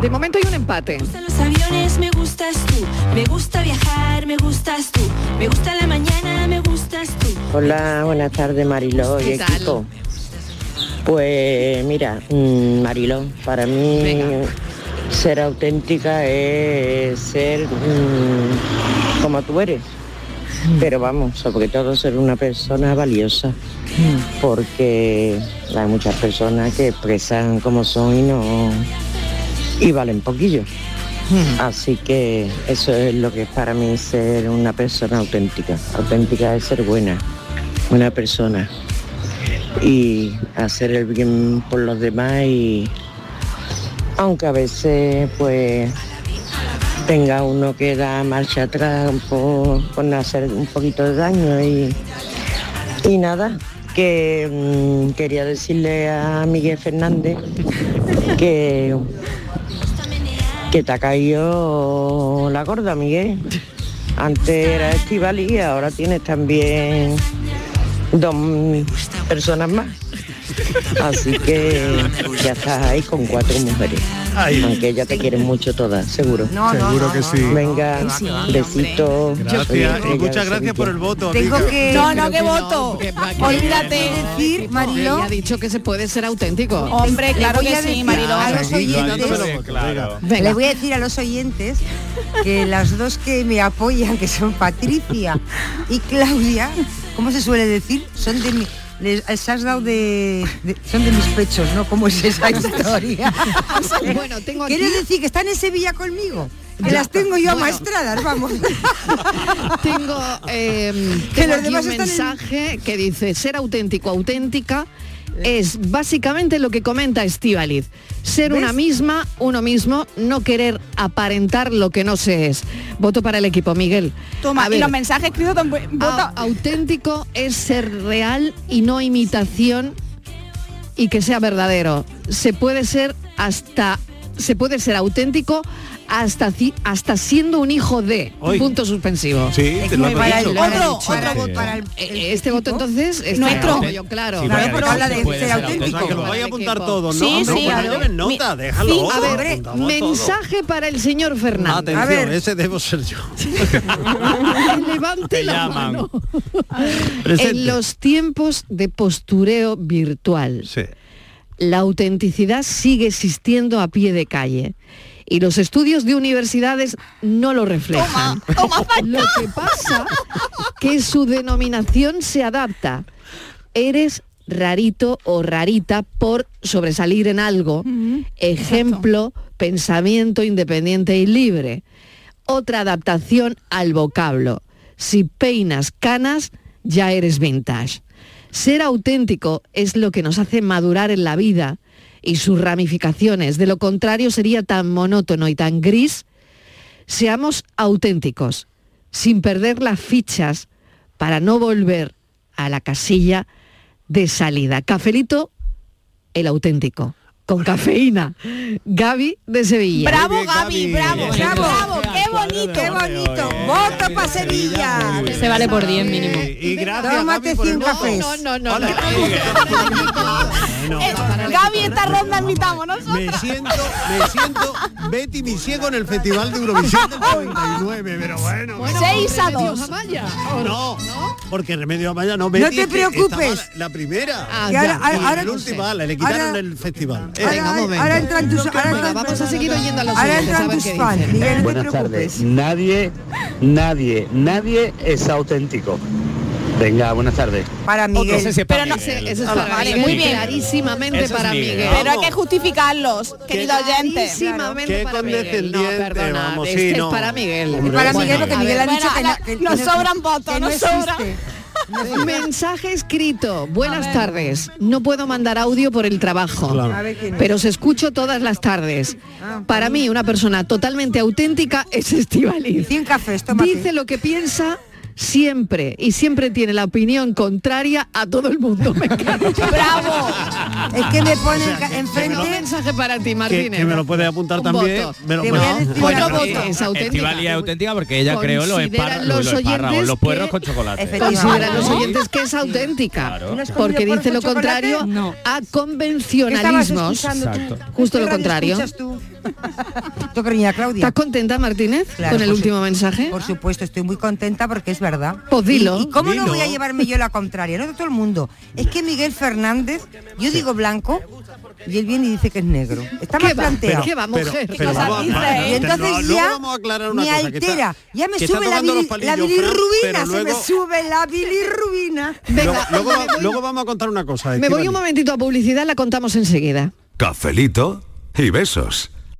De momento hay un empate. gustan los aviones, me gustas tú. Me gusta viajar, me gustas tú. Me gusta la mañana, me gustas tú. Hola, buenas tardes Mariló y ¿Qué tal? equipo. Pues mira, mm, Mariló, para mí ser auténtica es ser mm, como tú eres. Pero vamos, sobre todo ser una persona valiosa. Porque hay muchas personas que expresan como son y no y valen poquillo. Así que eso es lo que es para mí ser una persona auténtica. Auténtica es ser buena, buena persona. Y hacer el bien por los demás y aunque a veces pues tenga uno que da marcha atrás por, por hacer un poquito de daño y, y nada, que mm, quería decirle a Miguel Fernández que que te ha caído la gorda, Miguel. Antes era Estivali y ahora tienes también dos personas más. Así que ya estás ahí con cuatro mujeres. Aunque ella te quiere mucho todas, seguro. No, no, Seguro que sí. Venga, Sí, besito. Gracias y Estrella muchas de gracias por el voto. Tengo amiga. que... No, no, que voto. Olvídate. decir, Marilo, Ella ha dicho que se puede ser auténtico. Hombre, claro que sí, Mariló. a los oyentes, claro. Le voy a decir a los oyentes que las dos que me apoyan, que son Patricia y Claudia, ¿cómo se suele decir? Son de mi, les, les has dado de, de- son de mis pechos, ¿no? ¿Cómo es esa historia? Bueno, tengo aquí- ¿Quieres decir que están en Sevilla conmigo? Que las tengo yo Bueno. maestradas, vamos. Tengo, eh, Que los demás un en- mensaje que dice ser auténtico, auténtica es básicamente lo que comenta Estivaliz. Ser una misma, uno mismo, no querer aparentar lo que no se es. Voto para el equipo, Miguel. Toma, A y ver, los mensajes escritos Vota. auténtico es ser real y no imitación y que sea verdadero. Se puede ser hasta se puede ser auténtico hasta hasta siendo un hijo de Hoy. punto suspensivo. Sí, te lo Para el- otro, Otro, para- otro. para el- Eh, Este voto entonces está Nuestro. claro. Sí, habla de ser O sea, que lo a apuntar todo, ¿no? Sí, Hombre, sí, claro. lleven nota, déjalo. Sí, A ver, mensaje para el señor. Fernández. Atención, A ver. ese debo ser yo. Levante Te la mano. En los tiempos de postureo virtual, Sí. la autenticidad sigue existiendo a pie de calle. Y los estudios de universidades no lo reflejan. Lo que pasa que su denominación se adapta. Eres rarito o rarita por sobresalir en algo. Ejemplo, pensamiento independiente y libre. Otra adaptación al vocablo. Si peinas canas, ya eres vintage. Ser auténtico es lo que nos hace madurar en la vida y sus ramificaciones. De lo contrario sería tan monótono y tan gris. Seamos auténticos, sin perder las fichas para no volver a la casilla de salida. Cafelito, el auténtico, con cafeína. Gaby de Sevilla. Bravo, bien, Gaby, Gaby. bravo, Bien. bravo, qué bonito. Qué bonito. Voto para Sevilla. Se vale por 10 mínimo. Y gracias, Tómate Gaby, por el 100 voto. cafés. No, no, no, no. Bueno, Eh, Gaby, esta ronda invitamos nosotros. me siento, me siento Betty Misiego en el Festival de Eurovisión del 99, pero bueno. Bueno, Seis a Remedios dos. Amaya. no, porque Remedio Amaya no, Betty te es que preocupes. La, la primera. Ah, ahora- no sé. vale, le quitaron el festival. Ahora, entran tus, ahora vamos a seguir oyendo a los ahora entran tus fans. no te Buenas preocupes. Tardes. Nadie, nadie, nadie es auténtico. Venga, buenas tardes. Para Miguel. Otro sé si es para Pero no Miguel. sé, eso es para vale, Miguel. muy bien. Clarísimamente Eso para Miguel. Miguel. Pero hay que justificarlos, querido oyente. Clarísimamente Qué para Miguel. No, perdona, vamos, este sí, es no. para Miguel. Hombre, para bueno, Miguel, porque a Miguel ver, ha dicho bueno, que, no- que- nos sobran votos, nos sobran. Mensaje escrito. Buenas tardes. No puedo mandar audio por el trabajo, Claro. Pero os escucho todas las tardes. Ah, Para mí, una persona totalmente auténtica es Estivaliz. 100 cafés, tómate. Dice lo que piensa siempre y siempre tiene la opinión contraria a todo el mundo. Me encanta. ¡Bravo! Es que me ponen O sea, que- enfrente. Un mensaje para ti, Martínez. que me lo puede apuntar Un también. voto. me lo- a bueno, voto. cosa. es auténtica. Estivali es auténtica porque ella creó los, espárragos, los los, espárragos, oyentes los puerros que- con chocolate. Consideran los ¿No? oyentes que es auténtica, Claro. ¿No porque dice lo contrario No. a ¿Qué estabas convencionalismos. Justo ¿Qué lo contrario. tú? Cariña Claudia. ¿Estás contenta, Martínez, Claro, con el último su- mensaje? Por supuesto, estoy muy contenta porque es verdad. Pues dilo. ¿Y, y cómo Dilo. no voy a llevarme yo la contraria? No de todo el mundo. Es que Miguel Fernández, yo digo blanco y él viene y dice que es negro. Está ¿Qué mal va? planteado. ¿Qué va, pero, mujer? pero cosa vamos a dice? aclarar, Y entonces no, luego ya vamos a aclarar una me cosa, que está- altera. ya me sube la, bilirrubina, pero se me luego- sube la bilirrubina. Luego, Venga, luego, luego vamos a contar una cosa. me voy un momentito a publicidad, la contamos enseguida. Cafelito y besos.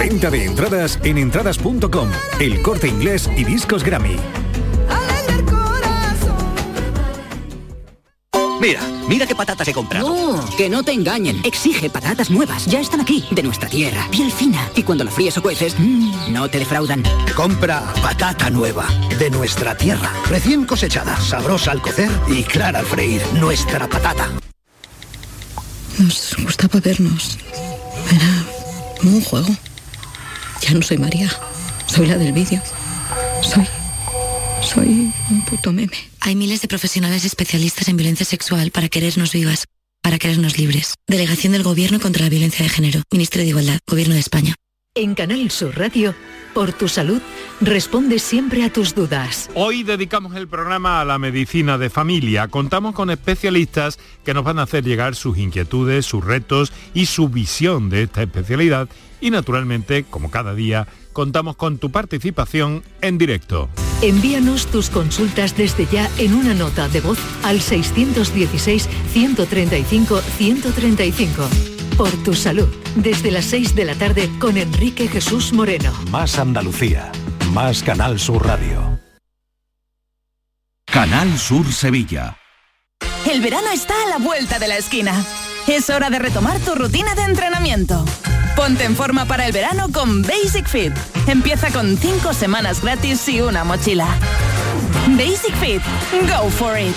Venta de entradas en entradas.com, el corte inglés y discos Grammy. Mira, mira qué patatas he comprado. No, que no te engañen. Exige patatas nuevas. Ya están aquí, de nuestra tierra. Piel fina. Y cuando la fríes o cueces, mmm, no te defraudan. Compra patata nueva, de nuestra tierra. Recién cosechada, sabrosa al cocer y clara al freír. Nuestra patata. Nos gustaba vernos. Era como un juego. Ya no soy María. Soy la del vídeo. Soy. Soy un puto meme. Hay miles de profesionales especialistas en violencia sexual para querernos vivas, para querernos libres. Delegación del Gobierno contra la Violencia de Género. Ministerio de Igualdad. Gobierno de España. En Canal Sur Radio, por tu salud, responde siempre a tus dudas. Hoy dedicamos el programa a la medicina de familia. Contamos con especialistas que nos van a hacer llegar sus inquietudes, sus retos y su visión de esta especialidad. Y naturalmente, como cada día, contamos con tu participación en directo. Envíanos tus consultas desde ya en una nota de voz al 616-135-135. Por tu salud, desde las 6 de la tarde con Enrique Jesús Moreno. Más Andalucía, más Canal Sur Radio. Canal Sur Sevilla. El verano está a la vuelta de la esquina. Es hora de retomar tu rutina de entrenamiento. Ponte en forma para el verano con Basic Fit. Empieza con 5 semanas gratis y una mochila. Basic Fit. Go for it.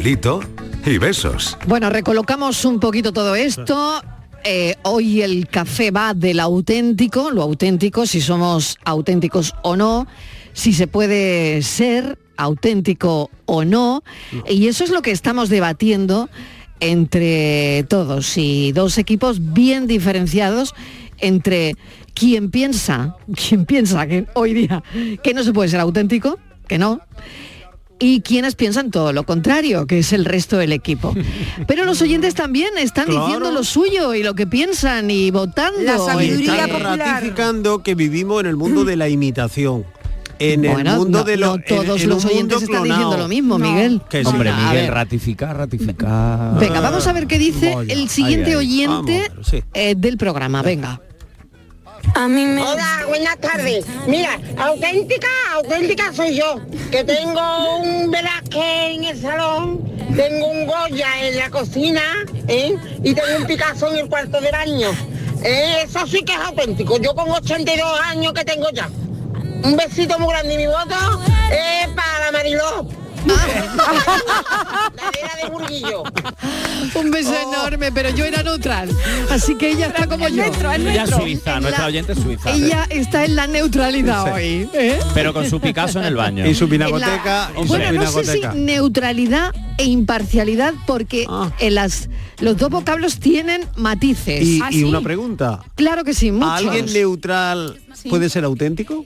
Cafelito y besos. Bueno, recolocamos un poquito todo esto. Eh, hoy el café va del auténtico, lo auténtico, si somos auténticos o no, si se puede ser auténtico o no. Y eso es lo que estamos debatiendo entre todos y dos equipos bien diferenciados entre quien piensa, quien piensa que hoy día que no se puede ser auténtico, que no, y quienes piensan todo lo contrario, que es el resto del equipo. Pero los oyentes también están Claro. diciendo lo suyo y lo que piensan y votando. Están ratificando que vivimos en el mundo de la imitación. En Bueno, el mundo no- de lo- no todos en los oyentes están clonado. diciendo lo mismo, Miguel. Que sí. Hombre, Miguel, ver. ratificar, ratificar. Venga, vamos a ver qué dice el siguiente oyente eh, del programa. Venga. Hola, buenas tardes. Mira, auténtica, auténtica soy yo, que tengo un Velázquez en el salón, tengo un Goya en la cocina, ¿eh? y tengo un Picasso en el cuarto de baño. Eh, Eso sí que es auténtico, yo con 82 años que tengo ya. Un besito muy grande y mi voto es para Mariló. Burguillo. Un beso Oh. enorme, pero yo era neutral. Así que ella está como yo. Ella es suiza, En nuestra la- oyente es suiza. Ella está en la neutralidad Sí. hoy. ¿eh? Pero con su Picasso en el baño. Y su la- bueno, no sé si neutralidad e imparcialidad, porque en las, los dos vocablos tienen matices. Y, y una pregunta. Claro que sí, muchos. ¿Alguien neutral puede ser auténtico?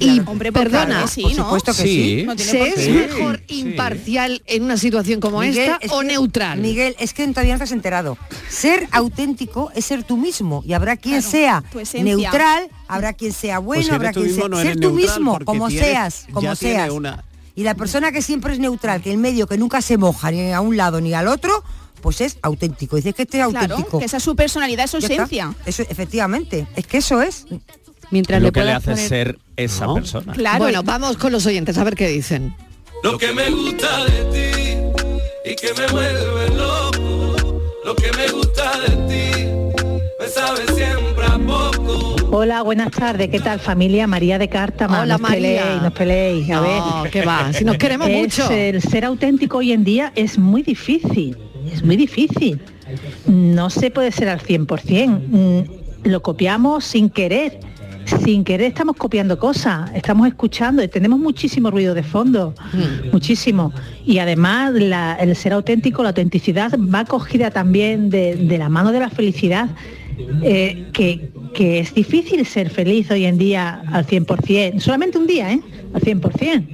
Y Hombre, pues perdona, claro sí, Por ¿no? supuesto que sí. No tiene ¿se por es mejor Sí. imparcial en una situación como esta es o que- neutral? Miguel, es que todavía no te has enterado. Ser auténtico es ser tú mismo y habrá quien sea tu esencia. neutral, habrá quien sea bueno, Pues eres habrá quien sea no ser tú mismo, como tienes- seas, como seas. una- Y la persona que siempre es neutral, que en medio que nunca se moja ni a un lado ni al otro, pues es auténtico. Dices que este es Claro, auténtico. que esa es su personalidad, su Ya está. esencia. Eso, efectivamente, es que eso es. Mientras lo le que le hace poner- ser esa No. persona. Bueno, vamos con los oyentes a ver qué dicen. Lo que me gusta de ti y que me vuelve loco. Lo que me gusta de ti me sabe siempre a poco. Hola, buenas tardes. ¿Qué tal familia? María de Cártama. Hola, no os María. peleéis, no os peleéis. A No, ver. qué va, si nos queremos Es, mucho. El ser auténtico hoy en día es muy difícil. Es muy difícil. No se puede ser al 100%. Mm, Lo copiamos sin querer. Sin querer estamos copiando cosas, estamos escuchando y tenemos muchísimo ruido de fondo, muchísimo. Y además la- el ser auténtico, la autenticidad va cogida también de, de la mano de la felicidad, eh, que, que es difícil ser feliz hoy en día al 100%, solamente un día, ¿eh? Al 100%.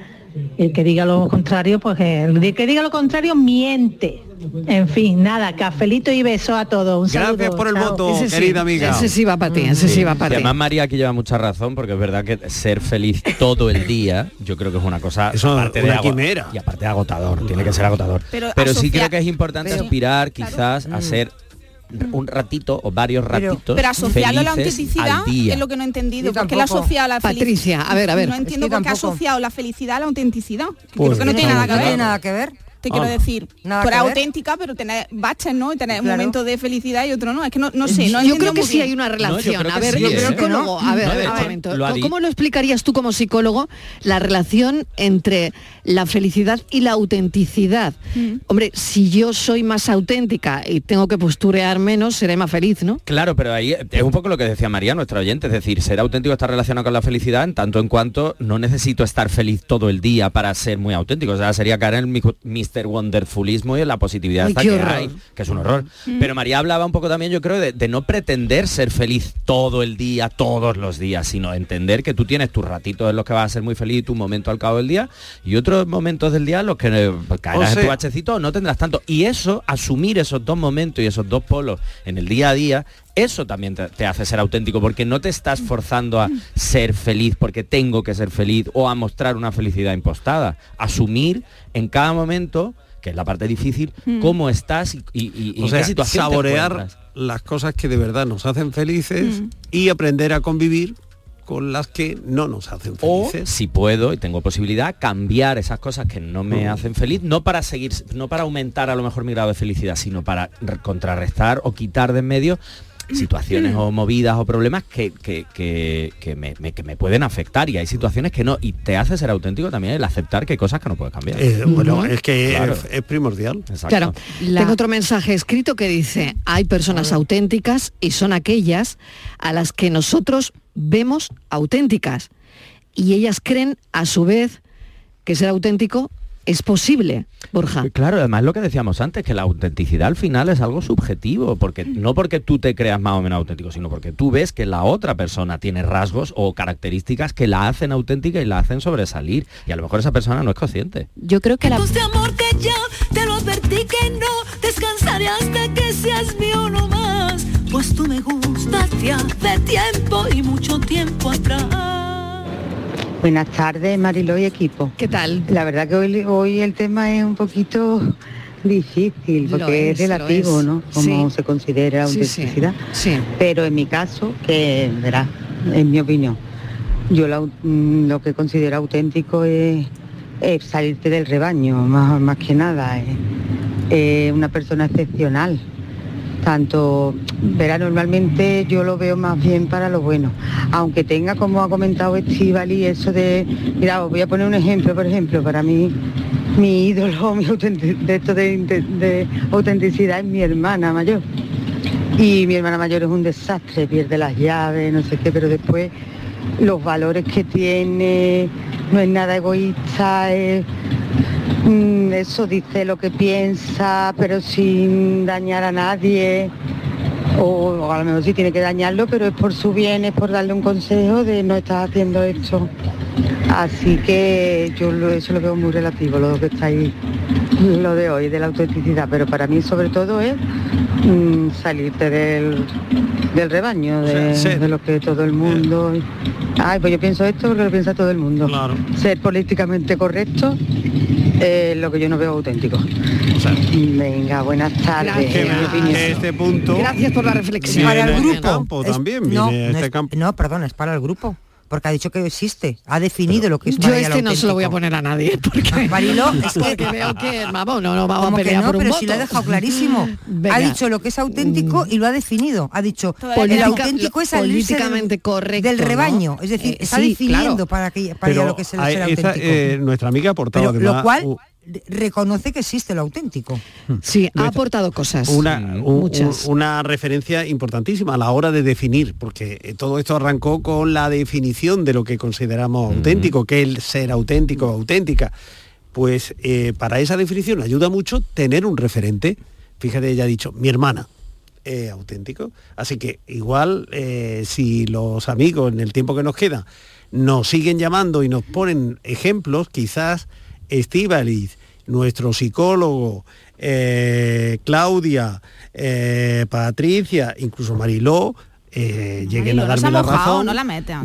El que diga lo contrario, pues el que diga lo contrario miente. En fin, nada, cafelito y beso a todos. Un Gracias saludo, por el chao. voto, Ese sí, querida amiga. ese sí va para ti, ese sí va para Y ti. además María aquí lleva mucha razón porque es verdad que ser feliz todo el día, yo creo que es una cosa Eso, aparte una de quimera. y aparte agotador, tiene que ser agotador. Pero Pero, sí creo que es importante Pero- aspirar quizás Mm. a ser un ratito o varios ratitos Pero asociarlo a la autenticidad es lo que no he entendido. Yo ¿Por qué la asocia a la felicidad? Patricia, a ver, a ver. No entiendo Es que por qué ha asociado la felicidad a la autenticidad. Pues creo que no tiene no, nada que no ver. tiene nada que ver. Te quiero Ah. decir, ver. auténtica, pero tener baches, ¿no? Y tener un momento de felicidad y otro no. Es que no, no sé, no yo creo que sí bien. hay una relación. a ver, sí, yo ¿eh? psicólogo, a ver, a lo ¿Cómo lo explicarías tú como psicólogo la relación entre la felicidad y la autenticidad? Mm. Hombre, si yo soy más auténtica y tengo que posturear menos, seré más feliz, ¿no? Claro, pero ahí es un poco lo que decía María, nuestra oyente, es decir, ser auténtico está relacionado con la felicidad en tanto en cuanto no necesito estar feliz todo el día para ser muy auténtico, o sea, sería caer en el. Wonderfulismo y en la positividad Ay, que horror. hay, que es un horror. Pero María hablaba un poco también, yo creo, de, de no pretender ser feliz todo el día, todos los días, sino entender que tú tienes tus ratitos en los que vas a ser muy feliz y tu momento al cabo del día y otros momentos del día en los que eh, caerás O en tu sea- bachecito o no tendrás tanto. Y eso, asumir esos dos momentos y esos dos polos en el día a día, eso también te, te hace ser auténtico, porque no te estás forzando a ser feliz porque tengo que ser feliz o a mostrar una felicidad impostada. Asumir en cada momento, que es la parte difícil, Mm. cómo estás y, y- y- y O en sea, qué situación te saborear encuentras. las cosas que de verdad nos hacen felices Mm. y aprender a convivir con las que no nos hacen O, felices. si puedo y tengo posibilidad, cambiar esas cosas que no me Mm. hacen feliz, no para seguir, no para aumentar a lo mejor mi grado de felicidad, sino para re- contrarrestar o quitar de en medio situaciones o movidas o problemas que, que, que- que me, me- que me pueden afectar y hay situaciones que no y te hace ser auténtico también el aceptar que hay cosas que no puedes cambiar Eh, bueno, es que Claro. es, es primordial. Exacto. Claro, tengo otro mensaje escrito que dice, hay personas auténticas y son aquellas a las que nosotros vemos auténticas y ellas creen a su vez que ser auténtico es posible, Borja. Claro, además lo que decíamos antes, que la autenticidad al final es algo subjetivo, porque no porque tú te creas más o menos auténtico, sino porque tú ves que la otra persona tiene rasgos o características que la hacen auténtica y la hacen sobresalir. Y a lo mejor esa persona no es consciente. Yo creo que la... de amor que ya te lo advertí que no descansaré hasta que seas mío no más. Pues tú me gustas ya de tiempo y mucho tiempo atrás. Buenas tardes, Marilo y equipo. ¿Qué tal? La verdad que hoy, hoy el tema es un poquito difícil, porque es, relativo, es. ¿no? Como Sí. se considera la Sí, sí. autenticidad. Sí. Pero en mi caso, que verás, en mi opinión, yo mm, lo que considero auténtico es, es salirte del rebaño, más, más que nada. Es una persona excepcional. Tanto, verá, normalmente yo lo veo más bien para lo bueno. Aunque tenga, como ha comentado Estivali, eso de, mira, os voy a poner un ejemplo, por ejemplo, para mí, mi ídolo, mi de esto de, de- autenticidad es mi hermana mayor. Y mi hermana mayor es un desastre, pierde las llaves, no sé qué, pero después los valores que tiene, no es nada egoísta, es, eso dice lo que piensa, pero sin dañar a nadie. O, o a lo mejor sí tiene que dañarlo, pero es por su bien, es por darle un consejo de no estás haciendo esto. Así que yo lo- eso lo veo muy relativo, lo que está ahí, lo de hoy, de la autenticidad. Pero para mí sobre todo es mm, salirte del, del rebaño, de, Sí, sí. de lo que todo el mundo... Ay, pues yo pienso esto porque lo piensa todo el mundo. Ser políticamente correcto es lo que yo no veo auténtico. Venga, buenas tardes. Que, opinión. que este punto Gracias por la reflexión. Para el este grupo. campo Es- también, no, no este es- campo. no, perdón, es para el grupo. Porque ha dicho que existe, ha definido lo que es Yo este no se lo voy a poner a nadie, porque, Mariló, es que- porque veo que, vamos, no, no vamos Como a que pelear no, por un pero voto. sí lo ha dejado clarísimo. Venga. Ha dicho lo que es auténtico y lo ha definido. Ha dicho, el Política- auténtico es salirse del- políticamente correcto, del ¿no? rebaño. Es decir, Eh, está sí, definiendo claro. para, que, para Pero lo que es el hay- ser esa, auténtico. eh, nuestra amiga ha aportado Pero lo además cual u- reconoce que existe lo auténtico. Sí, ha aportado cosas. una, un- muchas. un- una referencia importantísima a la hora de definir, porque eh, todo esto arrancó con la definición de lo que consideramos auténtico, que es el ser auténtico o auténtica. Pues eh, para esa definición ayuda mucho tener un referente. Fíjate, ella ha dicho, mi hermana. es auténtico. Así que igual eh, si los amigos en el tiempo que nos queda nos siguen llamando y nos ponen ejemplos, quizás Estíbaliz, nuestro psicólogo, eh, Claudia, eh, Patricia, incluso Mariló, eh, lleguen a darme la mojado, razón. no la.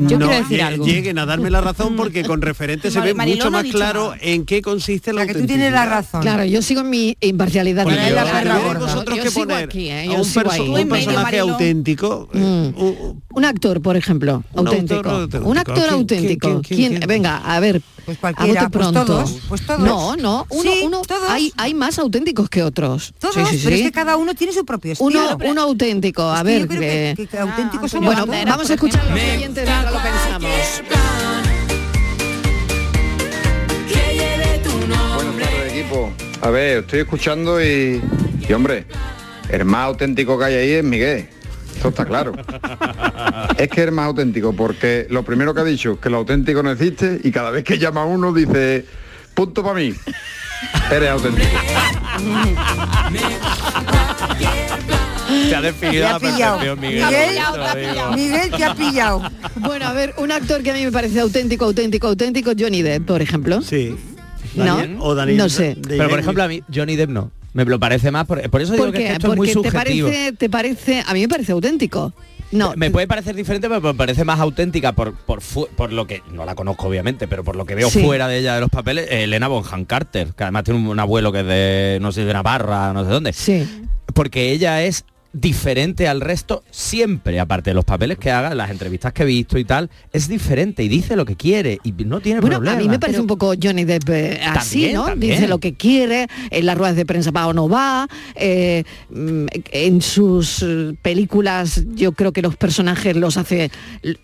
Yo No, quiero decir algo. Lleguen a darme la razón porque con referente se ve mucho más claro nada. en qué consiste la que tú tienes la razón. Claro, yo sigo en mi imparcialidad. Porque Yo- yo- claro, tuvierais yo- vosotros yo que sigo poner aquí, ¿eh? a Yo un, sigo perso- ahí. un personaje auténtico, Mm. un- Un actor, por ejemplo, Un auténtico. Un actor ¿Quién- auténtico. Venga, a ver. Pues a cualquiera, bote pues pronto. todos, pues todos. No, no, uno, Sí, uno, todos. Hay, hay más auténticos que otros. Todos, Sí, sí, pero es que cada uno tiene su propio estilo. uno, uno auténtico, a que ver. que- que- que auténticos somos bueno, banderas, vamos a escuchar a los ejemplo. oyentes y ahora lo pensamos. Buenas tardes, equipo. A ver, estoy escuchando y, y hombre, el más auténtico que hay ahí es Miguel. Esto está claro. Es que es el más auténtico porque lo primero que ha dicho es que lo auténtico no existe y cada vez que llama a uno dice, punto para mí. Eres auténtico. Te ha definido a Miguel. Miguel. Miguel te ha pillado. Bueno, a ver, un actor que a mí me parece auténtico, auténtico, auténtico, Johnny Depp, por ejemplo. Sí. ¿No? Daniel- o Daniel- no sé. Pero por ejemplo a mí Johnny Depp no. Me lo parece más por, por eso digo ¿Por que, es que qué? esto es muy te subjetivo. parece, te parece, a mí me parece auténtico. No, me puede parecer diferente, pero me parece más auténtica por, por, por lo que, no la conozco obviamente, pero por lo que veo Sí. fuera de ella de los papeles, eh, Elena Bonham Carter, que además tiene un, un abuelo que es de, no sé, de Navarra, no sé dónde. Sí. Porque ella es diferente al resto siempre, aparte de los papeles que haga, las entrevistas que he visto y tal, es diferente y dice lo que quiere y no tiene Bueno, problema. a mí me parece un poco Johnny Depp eh, así, También, ¿no? también. Dice lo que quiere, en las ruedas de prensa va o no va, eh, mm, en sus eh, películas yo creo que los personajes los hace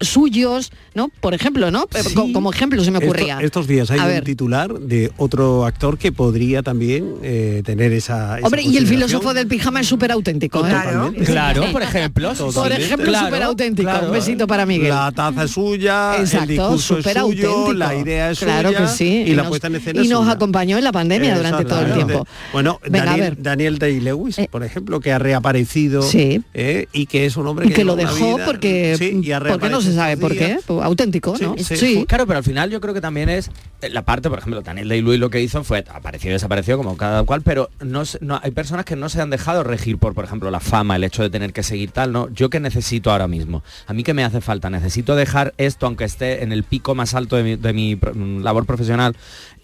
suyos, ¿no? Por ejemplo, ¿no? Sí. Como ejemplo se me Esto- ocurría. estos días hay A un ver. titular de otro actor que podría también eh, tener esa, esa Hombre, y el filósofo del pijama es súper auténtico, ¿eh? Totalmente. Claro, por ejemplo. Por ejemplo, Claro, súper auténtico. claro. Un besito para Miguel. La taza es suya, el Exacto, discurso es suyo, auténtico. la idea es claro suya que sí. y nos- puesta en escena y es nos suya. acompañó en la pandemia durante todo el tiempo. Bueno, Venga, a Daniel, ver. Daniel Day-Lewis, por ejemplo, que ha reaparecido Sí. eh, y que es un hombre Y que, que lo dejó vida- porque, Sí, y ha porque no se sabe por qué. Pues auténtico, ¿no? sí, Claro, pero al final yo creo que también es eh, la parte, por ejemplo, Daniel Day-Lewis lo que hizo fue apareció y desapareció como cada cual, pero no hay personas que no se han dejado regir por, por ejemplo, la fama, el hecho de tener que seguir tal, ¿no? Yo que necesito ahora mismo, a mí que me hace falta, necesito dejar esto aunque esté en el pico más alto de mi, de mi mm, labor profesional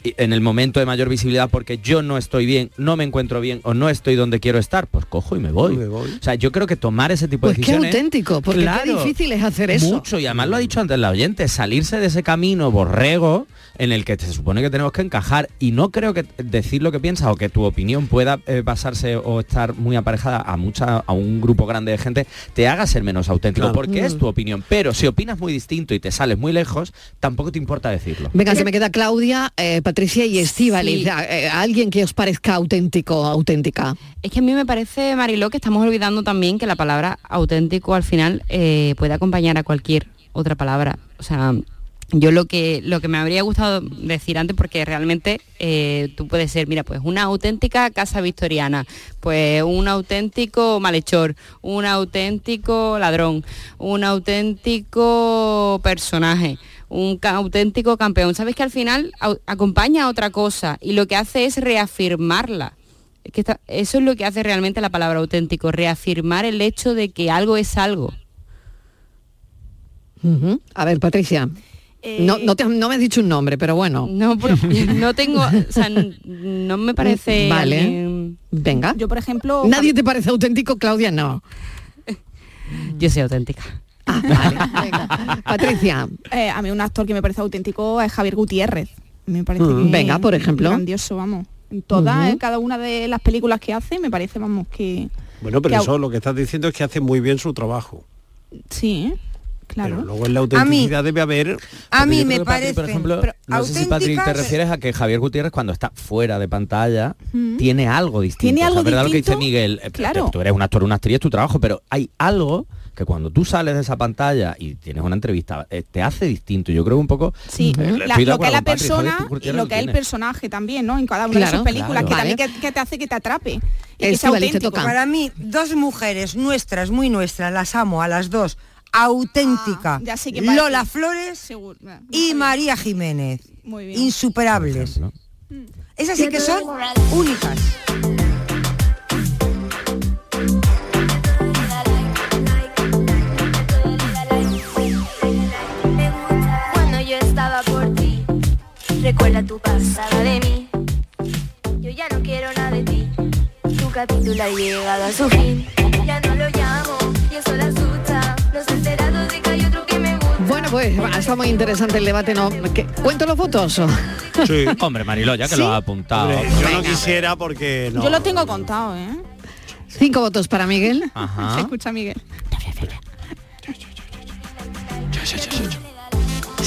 y en el momento de mayor visibilidad porque yo no estoy bien, no me encuentro bien o no estoy donde quiero estar, pues cojo y me voy. O sea, yo creo que tomar ese tipo Pues de qué decisiones auténtico, porque qué Claro. difícil es hacer eso. Mucho, y además lo ha dicho antes la oyente, salirse de ese camino borrego en el que se supone que tenemos que encajar y no creo que decir lo que piensas o que tu opinión pueda eh, basarse o estar muy aparejada a mucha a un grupo grande de gente te haga ser menos auténtico Claro. porque es Mm. tu opinión pero si opinas muy distinto y te sales muy lejos tampoco te importa decirlo Venga, se me queda Claudia, eh, Patricia y Estíbaliz. Sí. A- eh, alguien que os parezca auténtico, auténtica. Es que a mí me parece, Mariló, que estamos olvidando también que la palabra auténtico al final eh, puede acompañar a cualquier otra palabra. O sea, yo lo que, lo que me habría gustado decir antes, porque realmente eh, tú puedes ser, mira, pues una auténtica casa victoriana, pues un auténtico malhechor, un auténtico ladrón, un auténtico personaje, un auténtico campeón. Sabes que al final acompaña a otra cosa y lo que hace es reafirmarla. Que eso es lo que hace realmente la palabra auténtico, reafirmar el hecho de que algo es algo. A ver, Patricia. No, no, te- no me has dicho un nombre, pero bueno. No, pero no tengo, o sea, no me parece. Vale. alguien- Venga. Yo, por ejemplo... Nadie te parece auténtico, Claudia, no. Yo soy auténtica. Ah, vale, venga. Patricia. Eh, a mí un actor que me parece auténtico es Javier Gutiérrez. Me parece Mm. que Venga, por ejemplo. grandioso, vamos. En todas, Ujú. en cada una de las películas que hace, me parece, vamos, que Bueno, pero que eso lo que estás diciendo es que hace muy bien su trabajo. sí, ¿eh? Claro. Pero luego en la autenticidad debe haber... A mí me parece... por ejemplo, pero no sé si Patrick te refieres a que Javier Gutiérrez cuando está fuera de pantalla Mm. tiene algo distinto. Tiene O sea, algo es verdad lo que dice Miguel. eh, claro. Tú eres un actor, una actriz, es tu trabajo, pero hay algo que cuando tú sales de esa pantalla y tienes una entrevista eh, te hace distinto. Yo creo un poco. Sí, Eh, la- lo que es la persona y lo que es el personaje también, ¿no? En cada una de sus películas, claro. que también que, que te hace que te atrape. Y que sea auténtico. Para mí, dos mujeres nuestras, muy nuestras, las amo a las dos. Auténtica. Ah, a Lola. Flores Seguro. Ah, y María Jiménez. Muy bien. Insuperables. Esas sí que son únicas. Cuando yo estaba por ti, recuerda tu pasada de mí. Yo ya no quiero nada de ti. Tu capítulo ha llegado a su fin. Ya no lo llamo y eso le Bueno, pues está muy interesante el debate, ¿no? ¿Qué? ¿Cuento los votos? Sí. Hombre, Marilo, ya que ¿Sí? lo ha apuntado. Hombre, yo no quisiera porque no. Yo lo tengo contado, ¿eh? Cinco votos para Miguel. Ajá. Escucha, Miguel.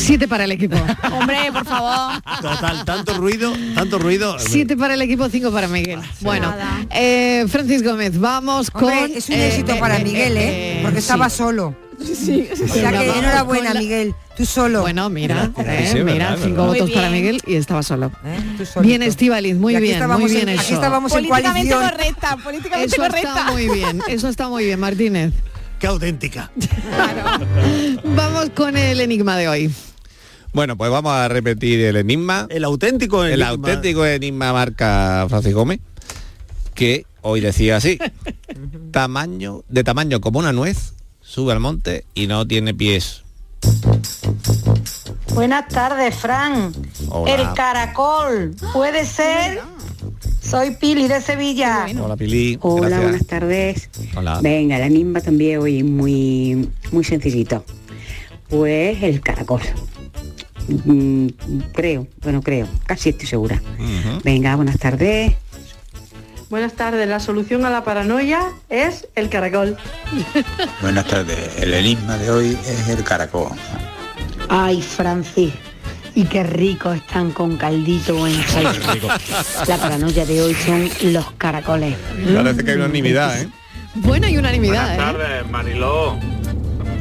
Siete para el equipo. Hombre, por favor. Total, tanto ruido, tanto ruido. Siete para el equipo, cinco para Miguel. Bueno, Nada. eh, Francis Gómez, vamos Hombre, con... es un eh, éxito eh, para eh, Miguel, ¿eh? eh, Porque sí. estaba solo. Sí, O sea que enhorabuena, la- Miguel. Tú solo. Bueno, mira, eh, sí, mira, verdad, cinco verdad. votos para. Miguel y estaba solo. ¿Eh? Bien, Estivaliz, muy bien, muy bien en- eso. Aquí estábamos en Políticamente coalición. correcta, políticamente Eso correcta. está muy bien, eso está muy bien, Martínez. Qué auténtica. Vamos con el enigma de hoy. Bueno, pues vamos a repetir el enigma. El auténtico El enigma. auténtico enigma marca Francis Gómez, que hoy decía así. tamaño, de tamaño como una nuez, sube al monte y no tiene pies. Buenas tardes, Fran. Hola. El caracol, ¿puede ser? Soy Pili de Sevilla. Hola Pili. Hola, gracias. buenas tardes. Hola. Venga, el enigma también hoy muy, muy sencillito. Pues el caracol. Mm, creo, bueno, creo, casi estoy segura. Venga, buenas tardes. Buenas tardes, la solución a la paranoia es el caracol. Buenas tardes. El enigma de hoy es el caracol. Ay, Francis. Y qué rico están con caldito en. La paranoia de hoy son los caracoles. Parece que hay unanimidad, ¿eh? Buena y unanimidad, ¿eh? tardes, Mariló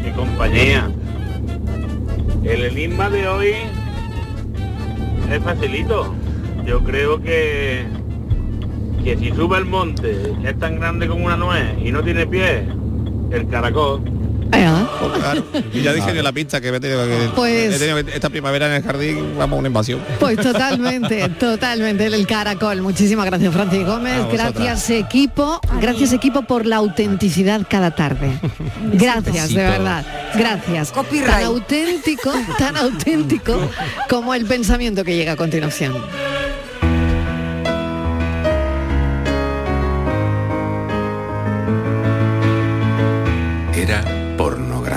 y compañía. El enigma de hoy es facilito. Yo creo que que si sube al monte es tan grande como una nuez y no tiene pies, el caracol. Pues claro. Y ya dije de la pista que, he tenido que- Pues- he tenido que- esta primavera en el jardín vamos a una invasión. Pues totalmente, totalmente el caracol. Muchísimas gracias, Francis Gómez. A. Gracias, equipo. Gracias, equipo, por la autenticidad cada tarde. Gracias, de verdad. Gracias. Tan auténtico, tan auténtico como el pensamiento que llega a continuación.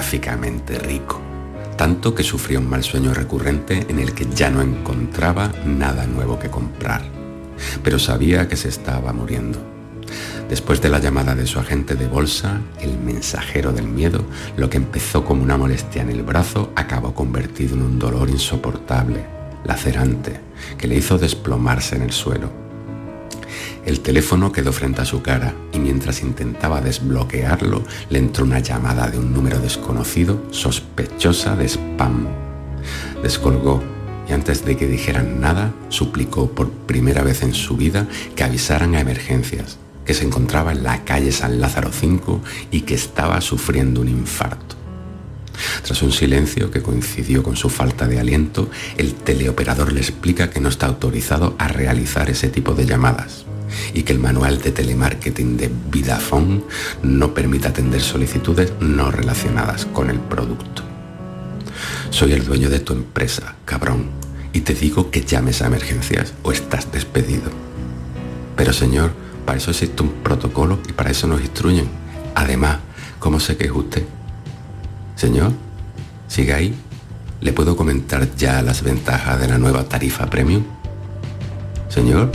Pornográficamente rico, tanto que sufría un mal sueño recurrente en el que ya no encontraba nada nuevo que comprar, pero sabía que se estaba muriendo. Después de la llamada de su agente de bolsa, el mensajero del miedo, lo que empezó como una molestia en el brazo acabó convertido en un dolor insoportable, lacerante, que le hizo desplomarse en el suelo. El teléfono quedó frente a su cara y mientras intentaba desbloquearlo le entró una llamada de un número desconocido sospechosa de spam. Descolgó y antes de que dijeran nada suplicó por primera vez en su vida que avisaran a emergencias, que se encontraba en la calle San Lázaro 5 y que estaba sufriendo un infarto. Tras un silencio que coincidió con su falta de aliento, el teleoperador le explica que no está autorizado a realizar ese tipo de llamadas y que el manual de telemarketing de Vidafone no permite atender solicitudes no relacionadas con el producto. Soy el dueño de tu empresa, cabrón, y te digo que llames a emergencias o estás despedido. Pero señor, para eso existe un protocolo y para eso nos instruyen. Además, ¿cómo sé que es usted? Señor, ¿Sigue ahí? ¿Le puedo comentar ya las ventajas de la nueva tarifa premium? Señor.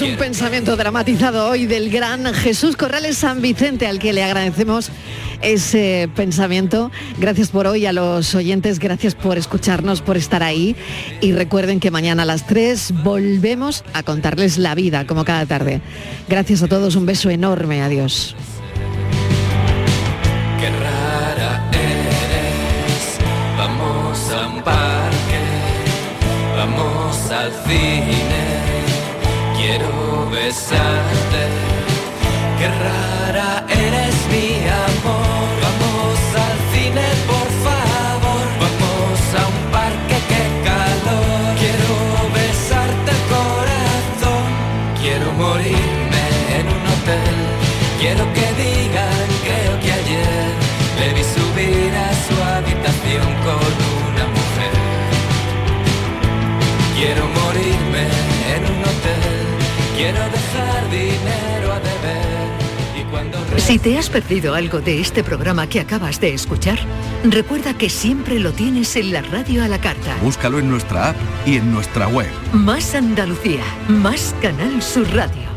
Es un pensamiento dramatizado hoy del gran Jesús Corrales San Vicente, al que le agradecemos ese pensamiento. Gracias por hoy a los oyentes, gracias por escucharnos, por estar ahí. Y recuerden que mañana a las 3 volvemos a contarles la vida, como cada tarde. Gracias a todos, un beso enorme, adiós. Qué rara eres. Vamos a un parque, vamos al cine. Besarte. Qué rara eres mi amor. Vamos al cine, por favor. Vamos a un parque, qué calor. Quiero besarte el corazón. Quiero morirme en un hotel. Quiero que digan, creo que ayer le vi subir a su habitación con una mujer. Quiero Quiero dejar dinero a deber. Y cuando Si te has perdido algo de este programa que acabas de escuchar, recuerda que siempre lo tienes en la radio a la carta. Búscalo en nuestra app y en nuestra web. Más Andalucía, más Canal Sur Radio.